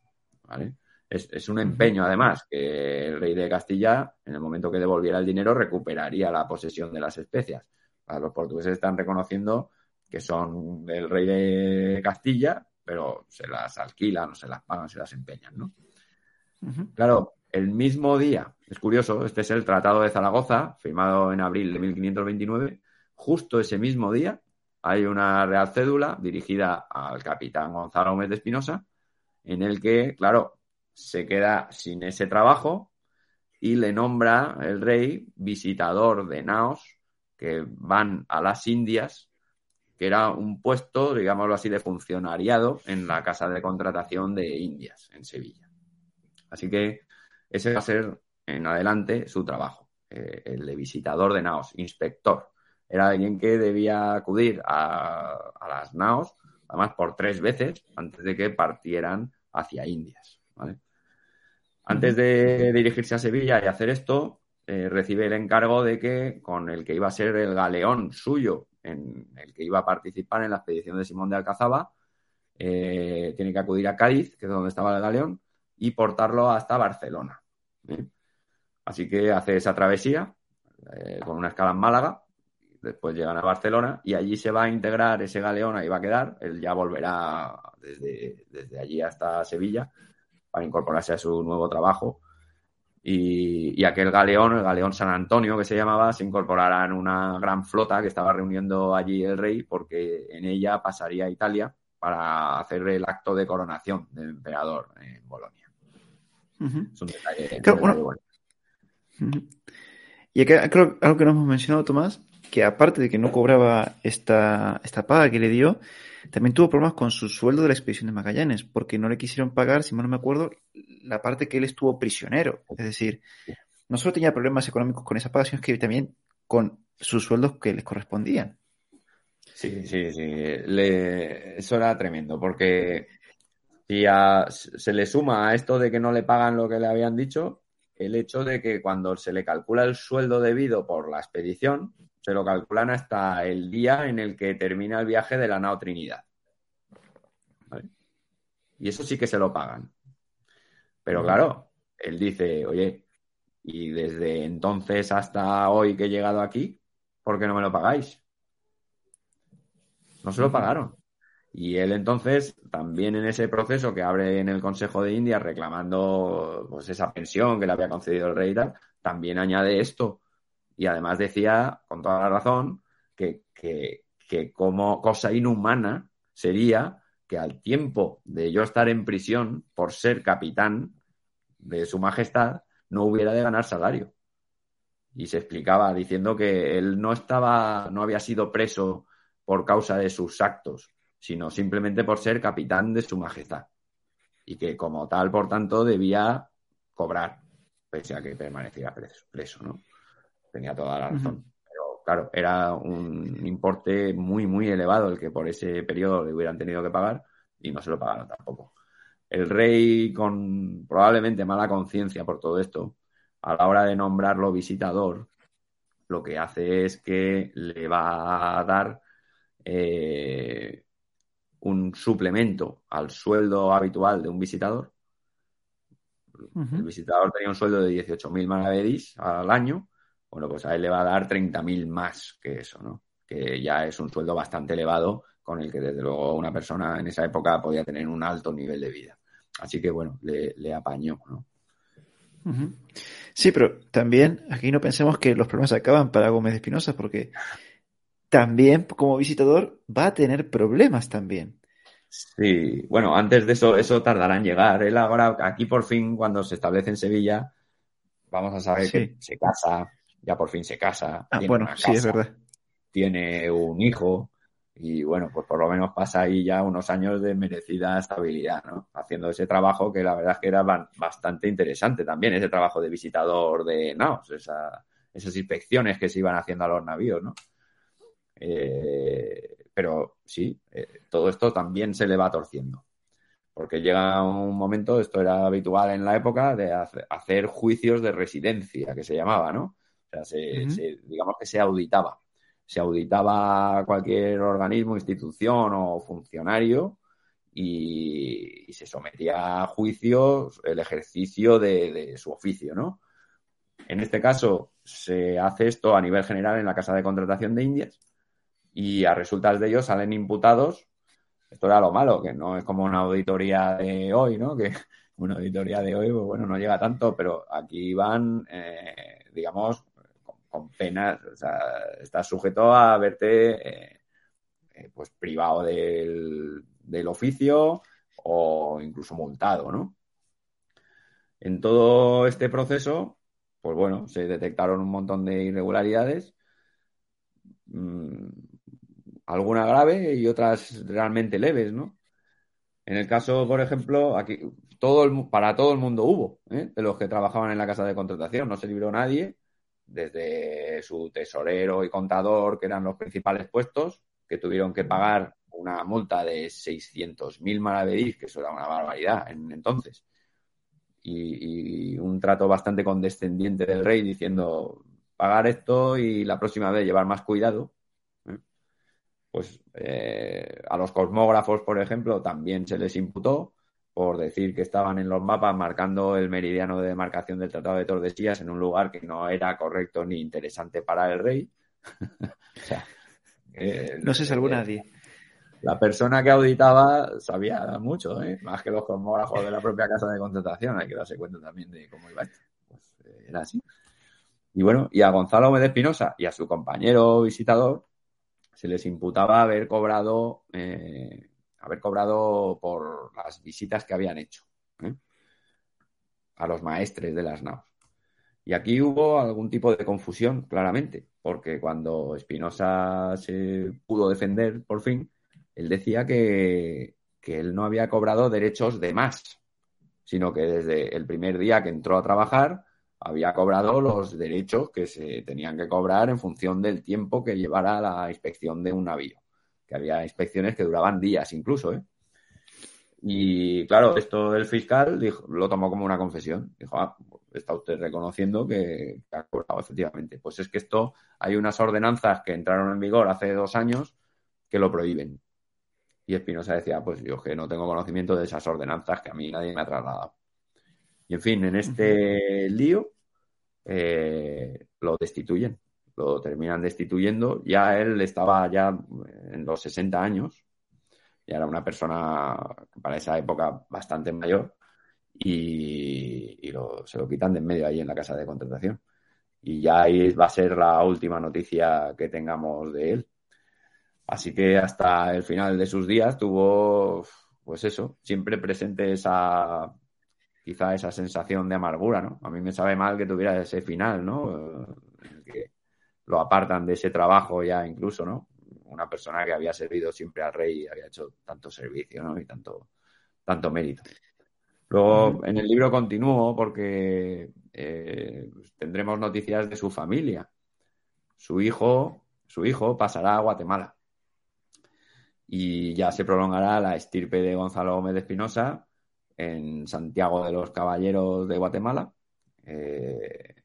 Es, un empeño, además, que el rey de Castilla, en el momento que devolviera el dinero, recuperaría la posesión de las especias. los portugueses están reconociendo que son del rey de Castilla, pero se las alquilan o se las pagan, se las empeñan, ¿no? Claro, el mismo día, es curioso, este es el Tratado de Zaragoza, firmado en abril de 1529, justo ese mismo día hay una real cédula dirigida al capitán Gonzalo Gómez de Espinosa, en el que, claro, se queda sin ese trabajo y le nombra el rey visitador de naos que van a las Indias, que era un puesto, digámoslo así, de funcionariado en la casa de contratación de Indias, en Sevilla. Así que ese va a ser en adelante su trabajo, eh, el de visitador de naos, inspector era alguien que debía acudir a, las naos, además por tres veces, antes de que partieran hacia Indias. Antes de dirigirse a Sevilla y hacer esto, eh, recibe el encargo de que con el que iba a ser el galeón suyo, en el que iba a participar en la expedición de Simón de Alcazaba, eh, tiene que acudir a Cádiz, que es donde estaba el galeón, y portarlo hasta Barcelona. Así que hace esa travesía eh, con una escala en Málaga después llegan a Barcelona y allí se va a integrar ese galeón, ahí va a quedar, él ya volverá desde, desde allí hasta Sevilla para incorporarse a su nuevo trabajo. Y, aquel galeón, el galeón San Antonio que se llamaba, se incorporará en una gran flota que estaba reuniendo allí el rey porque en ella pasaría a Italia para hacer el acto de coronación del emperador en Bolonia. Es un detalle, bueno. Y creo algo que no hemos mencionado, Tomás, que aparte de que no cobraba esta, esta paga que le dio, también tuvo problemas con su sueldo de la expedición de Magallanes, porque no le quisieron pagar, si mal no me acuerdo, la parte que él estuvo prisionero. Es decir, no solo tenía problemas económicos con esa paga, sino que también con sus sueldos que les correspondían. Sí, sí, sí. Eso era tremendo, porque si se le suma a esto de que no le pagan lo que le habían dicho, el hecho de que cuando se le calcula el sueldo debido por la expedición, se lo calculan hasta el día en el que termina el viaje de la nao Trinidad. Y eso sí que se lo pagan. Pero claro, él dice, oye, y desde entonces hasta hoy que he llegado aquí, ¿por qué no me lo pagáis? No se lo pagaron. Y él entonces, también en ese proceso que abre en el Consejo de India reclamando pues, esa pensión que le había concedido el rey y tal, también añade esto, y además decía, con toda la razón, que, como cosa inhumana sería que al tiempo de yo estar en prisión por ser capitán de su majestad, no hubiera de ganar salario. Y se explicaba diciendo que él no estaba, no había sido preso por causa de sus actos, sino simplemente por ser capitán de su majestad. Y que como tal, por tanto, debía cobrar, pese a que permaneciera preso, preso ¿no? Tenía toda la razón. Pero claro, era un importe muy, muy elevado el que por ese periodo le hubieran tenido que pagar y no se lo pagaron tampoco. El rey, con probablemente mala conciencia por todo esto, a la hora de nombrarlo visitador, lo que hace es que le va a dar eh, un suplemento al sueldo habitual de un visitador El visitador tenía un sueldo de 18.000 maravedís al año. Bueno, pues a él le va a dar 30.000 más que eso, ¿no? Que ya es un sueldo bastante elevado con el que desde luego una persona en esa época podía tener un alto nivel de vida. Así que bueno, le, apañó, ¿no? Sí, pero también aquí no pensemos que los problemas acaban para Gómez de Espinosa, porque también como visitador va a tener problemas también. Sí, bueno, antes de eso, eso tardará en llegar. Él ahora, aquí por fin, cuando se establece en Sevilla, vamos a saber que se casa, ya por fin se casa. Ah, bueno, sí, es verdad. Tiene un hijo, y bueno, pues por lo menos pasa ahí ya unos años de merecida estabilidad, ¿no? Haciendo ese trabajo que la verdad es que era bastante interesante también, ese trabajo de visitador de naos, esas inspecciones que se iban haciendo a los navíos, ¿no? Eh, pero sí, eh, todo esto también se le va torciendo. Porque llega un momento, esto era habitual en la época, de hacer juicios de residencia, que se llamaba, ¿no? O sea, digamos que se auditaba se auditaba cualquier organismo, institución o funcionario y, se sometía a juicio el ejercicio de, su oficio, ¿no? En este caso, se hace esto a nivel general en la Casa de Contratación de Indias y a resultas de ello salen imputados. Esto era lo malo, que no es como una auditoría de hoy, ¿no? Que una auditoría de hoy, pues bueno, no llega tanto, pero aquí van, eh, digamos, con penas, o sea, estás sujeto a verte eh, eh, pues privado del, oficio o incluso multado, ¿no? En todo este proceso, pues bueno, se detectaron un montón de irregularidades, mm, alguna grave y otras realmente leves, ¿no? En el caso, por ejemplo, aquí todo para todo el mundo hubo, ¿eh? de los que trabajaban en la casa de contratación, no se libró nadie desde su tesorero y contador, que eran los principales puestos, que tuvieron que pagar una multa de 600.000 maravedís, que eso era una barbaridad en entonces, y, un trato bastante condescendiente del rey diciendo pagar esto y la próxima vez llevar más cuidado. ¿eh? Pues eh, a los cosmógrafos, por ejemplo, también se les imputó por decir que estaban en los mapas marcando el meridiano de demarcación del Tratado de Tordesillas en un lugar que no era correcto ni interesante para el rey. no se salvó nadie. La persona que auditaba sabía mucho, ¿eh? más que los cosmógrafos de la propia casa de contratación. Hay que darse cuenta también de cómo iba esto. Pues, eh, era así. Y bueno, y a Gonzalo Gómez Espinosa y a su compañero visitador se les imputaba haber cobrado eh, haber cobrado por las visitas que habían hecho ¿eh? a los maestres de las naos. Y aquí hubo algún tipo de confusión, claramente, porque cuando Espinosa se pudo defender por fin, él decía que, que él no había cobrado derechos de más, sino que desde el primer día que entró a trabajar había cobrado los derechos que se tenían que cobrar en función del tiempo que llevara la inspección de un navío que había inspecciones que duraban días incluso, ¿eh? Y claro, esto del fiscal lo tomó como una confesión. Dijo, ah, está usted reconociendo que, ha cobrado efectivamente. Pues es que esto, hay unas ordenanzas que entraron en vigor hace dos años que lo prohíben. Y Espinosa decía, pues yo que no tengo conocimiento de esas ordenanzas que a mí nadie me ha trasladado. Y en fin, en este lío eh, lo destituyen lo terminan destituyendo. Ya él estaba ya en los 60 años, ya era una persona para esa época bastante mayor y, se lo quitan de en medio ahí en la casa de contratación. Y ya ahí va a ser la última noticia que tengamos de él. Así que hasta el final de sus días tuvo, pues eso, siempre presente esa, quizá esa sensación de amargura, ¿no? A mí me sabe mal que tuviera ese final, ¿no? Lo apartan de ese trabajo ya incluso, ¿no? Una persona que había servido siempre al rey y había hecho tanto servicio, ¿no? Y tanto, tanto mérito. Luego en el libro continúo porque eh, tendremos noticias de su familia. Su hijo, su hijo pasará a Guatemala. Y ya se prolongará la estirpe de Gonzalo Gómez de Espinosa en Santiago de los Caballeros de Guatemala. Eh,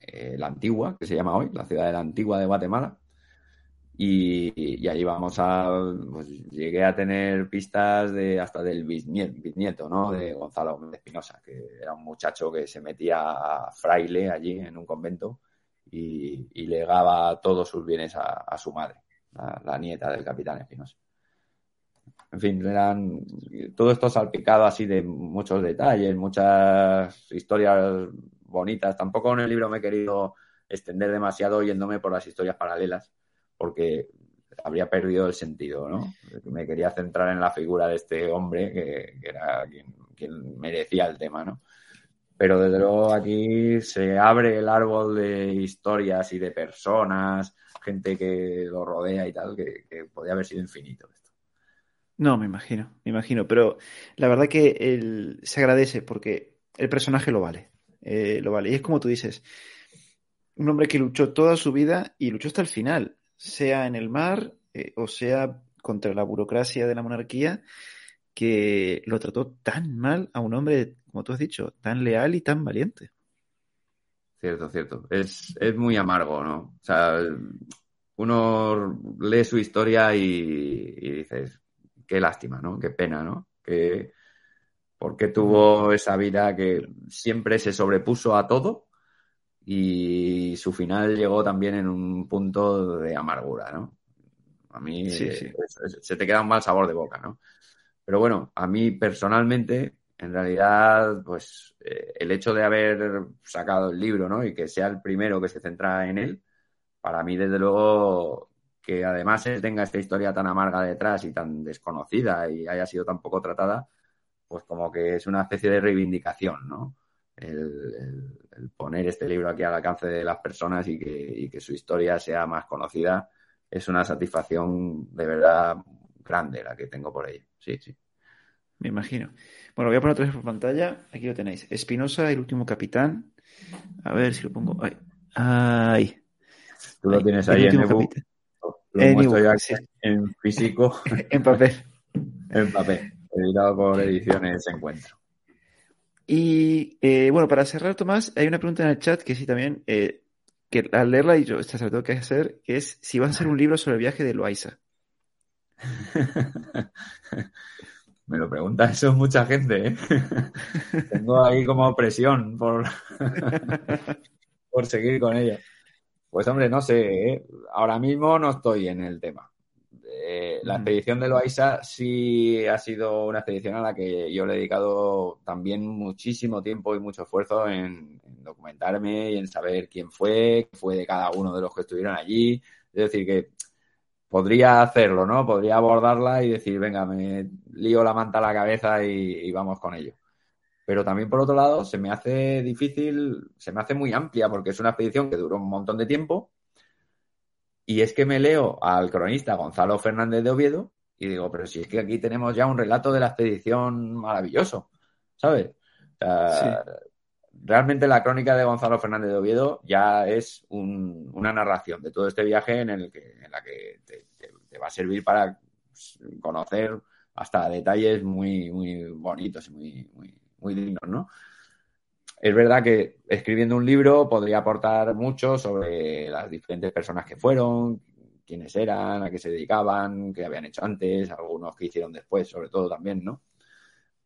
eh, la Antigua, que se llama hoy, la ciudad de la Antigua de Guatemala. Y, ahí vamos a, pues llegué a tener pistas de hasta del bisnieto, ¿no? De Gonzalo Espinosa, que era un muchacho que se metía a fraile allí en un convento y, legaba todos sus bienes a, su madre, la, nieta del capitán Espinosa. En fin, eran todo esto salpicado así de muchos detalles, muchas historias bonitas. Tampoco en el libro me he querido extender demasiado yéndome por las historias paralelas porque habría perdido el sentido, ¿no? Me quería centrar en la figura de este hombre que, era quien, merecía el tema, ¿no? Pero desde luego aquí se abre el árbol de historias y de personas, gente que lo rodea y tal, que, podría haber sido infinito esto. No, me imagino, me imagino, pero la verdad que se agradece porque el personaje lo vale, eh, lo vale. Y es como tú dices, un hombre que luchó toda su vida y luchó hasta el final sea en el mar eh, o sea contra la burocracia de la monarquía, que lo trató tan mal a un hombre, como tú has dicho, tan leal y tan valiente. Cierto, cierto. Es, muy amargo, ¿no? O sea, uno lee su historia y, dices, qué lástima, ¿no? Qué pena, ¿no? Que, porque tuvo esa vida que siempre se sobrepuso a todo y su final llegó también en un punto de amargura, ¿no? A mí eh, se te queda un mal sabor de boca, ¿no? Pero bueno, a mí personalmente, en realidad, pues eh, el hecho de haber sacado el libro, ¿no? Y que sea el primero que se centra en él, para mí, desde luego, que además él tenga esta historia tan amarga detrás y tan desconocida y haya sido tan poco tratada, pues como que es una especie de reivindicación, ¿no? el, poner este libro aquí al alcance de las personas y que, su historia sea más conocida es una satisfacción de verdad grande la que tengo por ello. Sí, sí. Me imagino. Bueno, voy a poner otra vez por pantalla. Aquí lo tenéis. Espinosa, el último capitán. A ver si lo pongo. Ay. Ay. Tú lo tienes ahí en ebook. Lo en físico. en papel. en papel. Editado por Ediciones Encuentro. Y eh, bueno, para cerrar, Tomás, hay una pregunta en el chat que sí también, eh, que al leerla y yo, esta sobre todo que hacer, que es si vas a hacer un libro sobre el viaje de Loaiza. Me lo pregunta eso mucha gente, ¿eh? Tengo ahí como presión por, por seguir con ella. Pues hombre, no sé, ahora mismo no estoy en el tema. Eh, la expedición de Loaiza sí ha sido una expedición a la que yo le he dedicado también muchísimo tiempo y mucho esfuerzo en, documentarme y en saber quién fue, qué fue de cada uno de los que estuvieron allí. Es decir, que podría hacerlo, ¿no? Podría abordarla y decir, venga, me lío la manta a la cabeza y vamos con ello. Pero también, por otro lado, se me hace difícil, se me hace muy amplia porque es una expedición que duró un montón de tiempo y es que me leo al cronista Gonzalo Fernández de Oviedo y digo, pero si es que aquí tenemos ya un relato de la expedición maravilloso, ¿sabes? Realmente la crónica de Gonzalo Fernández de Oviedo ya es una narración de todo este viaje en el que, en la que te, va a servir para conocer hasta detalles muy, muy bonitos y muy, muy, muy dignos, ¿no? Es verdad que escribiendo un libro podría aportar mucho sobre las diferentes personas que fueron, quiénes eran, a qué se dedicaban, qué habían hecho antes, algunos que hicieron después, sobre todo también, ¿no?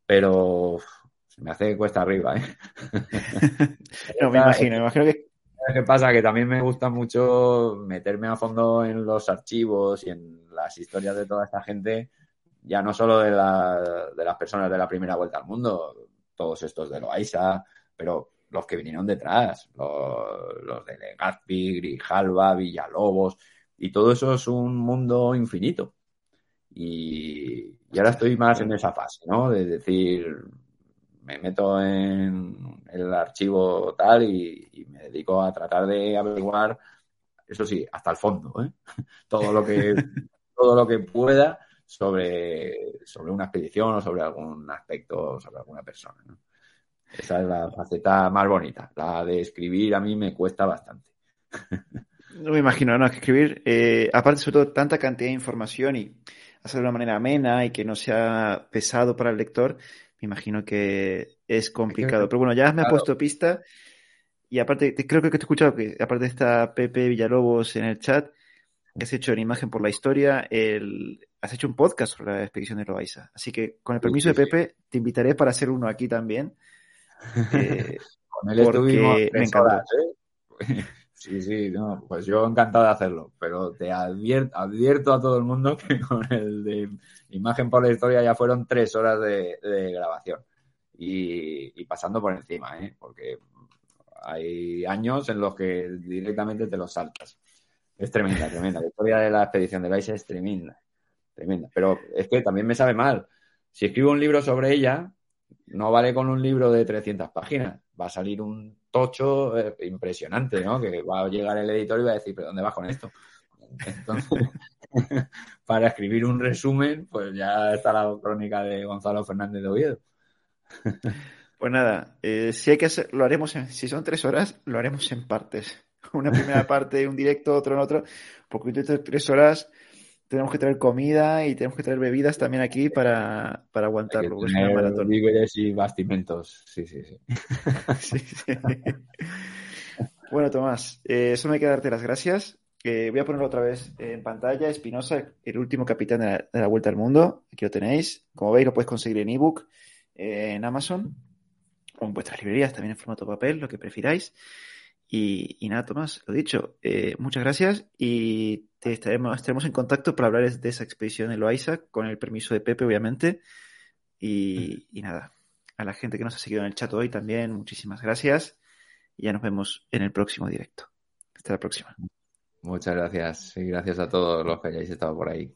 Pero se me hace cuesta arriba, ¿eh? no, me imagino, me imagino que... ¿Qué pasa? Que también me gusta mucho meterme a fondo en los archivos y en las historias de toda esta gente, ya no solo de, de las personas de la primera vuelta al mundo, todos estos de Loaiza, pero los que vinieron detrás, los, de Legazpi, Grijalva, Villalobos, y todo eso es un mundo infinito. Y, ahora estoy más en esa fase, ¿no? De decir, me meto en el archivo tal y, me dedico a tratar de averiguar, eso sí, hasta el fondo, ¿eh? todo lo que todo lo que pueda sobre, sobre una expedición o sobre algún aspecto, sobre alguna persona. ¿no? Esa es la faceta más bonita. La de escribir a mí me cuesta bastante. No me imagino, no, que escribir, eh, aparte sobre todo tanta cantidad de información y hacerlo de una manera amena y que no sea pesado para el lector, me imagino que es complicado. Pero bueno, ya me has puesto pista y aparte, creo que te he escuchado que aparte está Pepe Villalobos en el chat, has hecho en Imagen por la Historia, el, has hecho un podcast sobre la expedición de Loaiza. Así que, con el permiso de Pepe, te invitaré para hacer uno aquí también. Eh, con él porque me encantó. ¿eh? Sí, sí, no, pues yo encantado de hacerlo, pero te advierto, advierto a todo el mundo que con el de Imagen por la Historia ya fueron tres horas de, grabación y, pasando por encima, ¿eh? porque hay años en los que directamente te los saltas. Es tremenda, tremenda. La historia de la expedición de Vais es tremenda, tremenda. Pero es que también me sabe mal. Si escribo un libro sobre ella, no vale con un libro de 300 páginas. Va a salir un tocho eh, impresionante, ¿no? Que va a llegar el editor y va a decir, ¿pero dónde vas con esto? Entonces, para escribir un resumen, pues ya está la crónica de Gonzalo Fernández de Oviedo. Pues nada, eh, si hay que hacer, lo haremos en, si son tres horas, lo haremos en partes. Una primera parte, un directo, otro en otro, porque tres horas tenemos que traer comida y tenemos que traer bebidas también aquí para, para aguantarlo. víveres y bastimentos, sí, sí, sí. bueno, Tomás, eh, solo me queda darte las gracias. voy a ponerlo otra vez en pantalla. Espinosa, el último capitán de la, Vuelta al Mundo. Aquí lo tenéis. Como veis, lo puedes conseguir en ebook, eh, en Amazon, o en vuestras librerías, también en formato papel, lo que prefiráis. Y, nada, Tomás, lo dicho, eh, muchas gracias y te estaremos, estaremos en contacto para hablar de esa expedición en Loaiza, con el permiso de Pepe, obviamente. Y, y, nada, a la gente que nos ha seguido en el chat hoy también, muchísimas gracias. Y ya nos vemos en el próximo directo. Hasta la próxima. Muchas gracias y gracias a todos los que hayáis estado por ahí.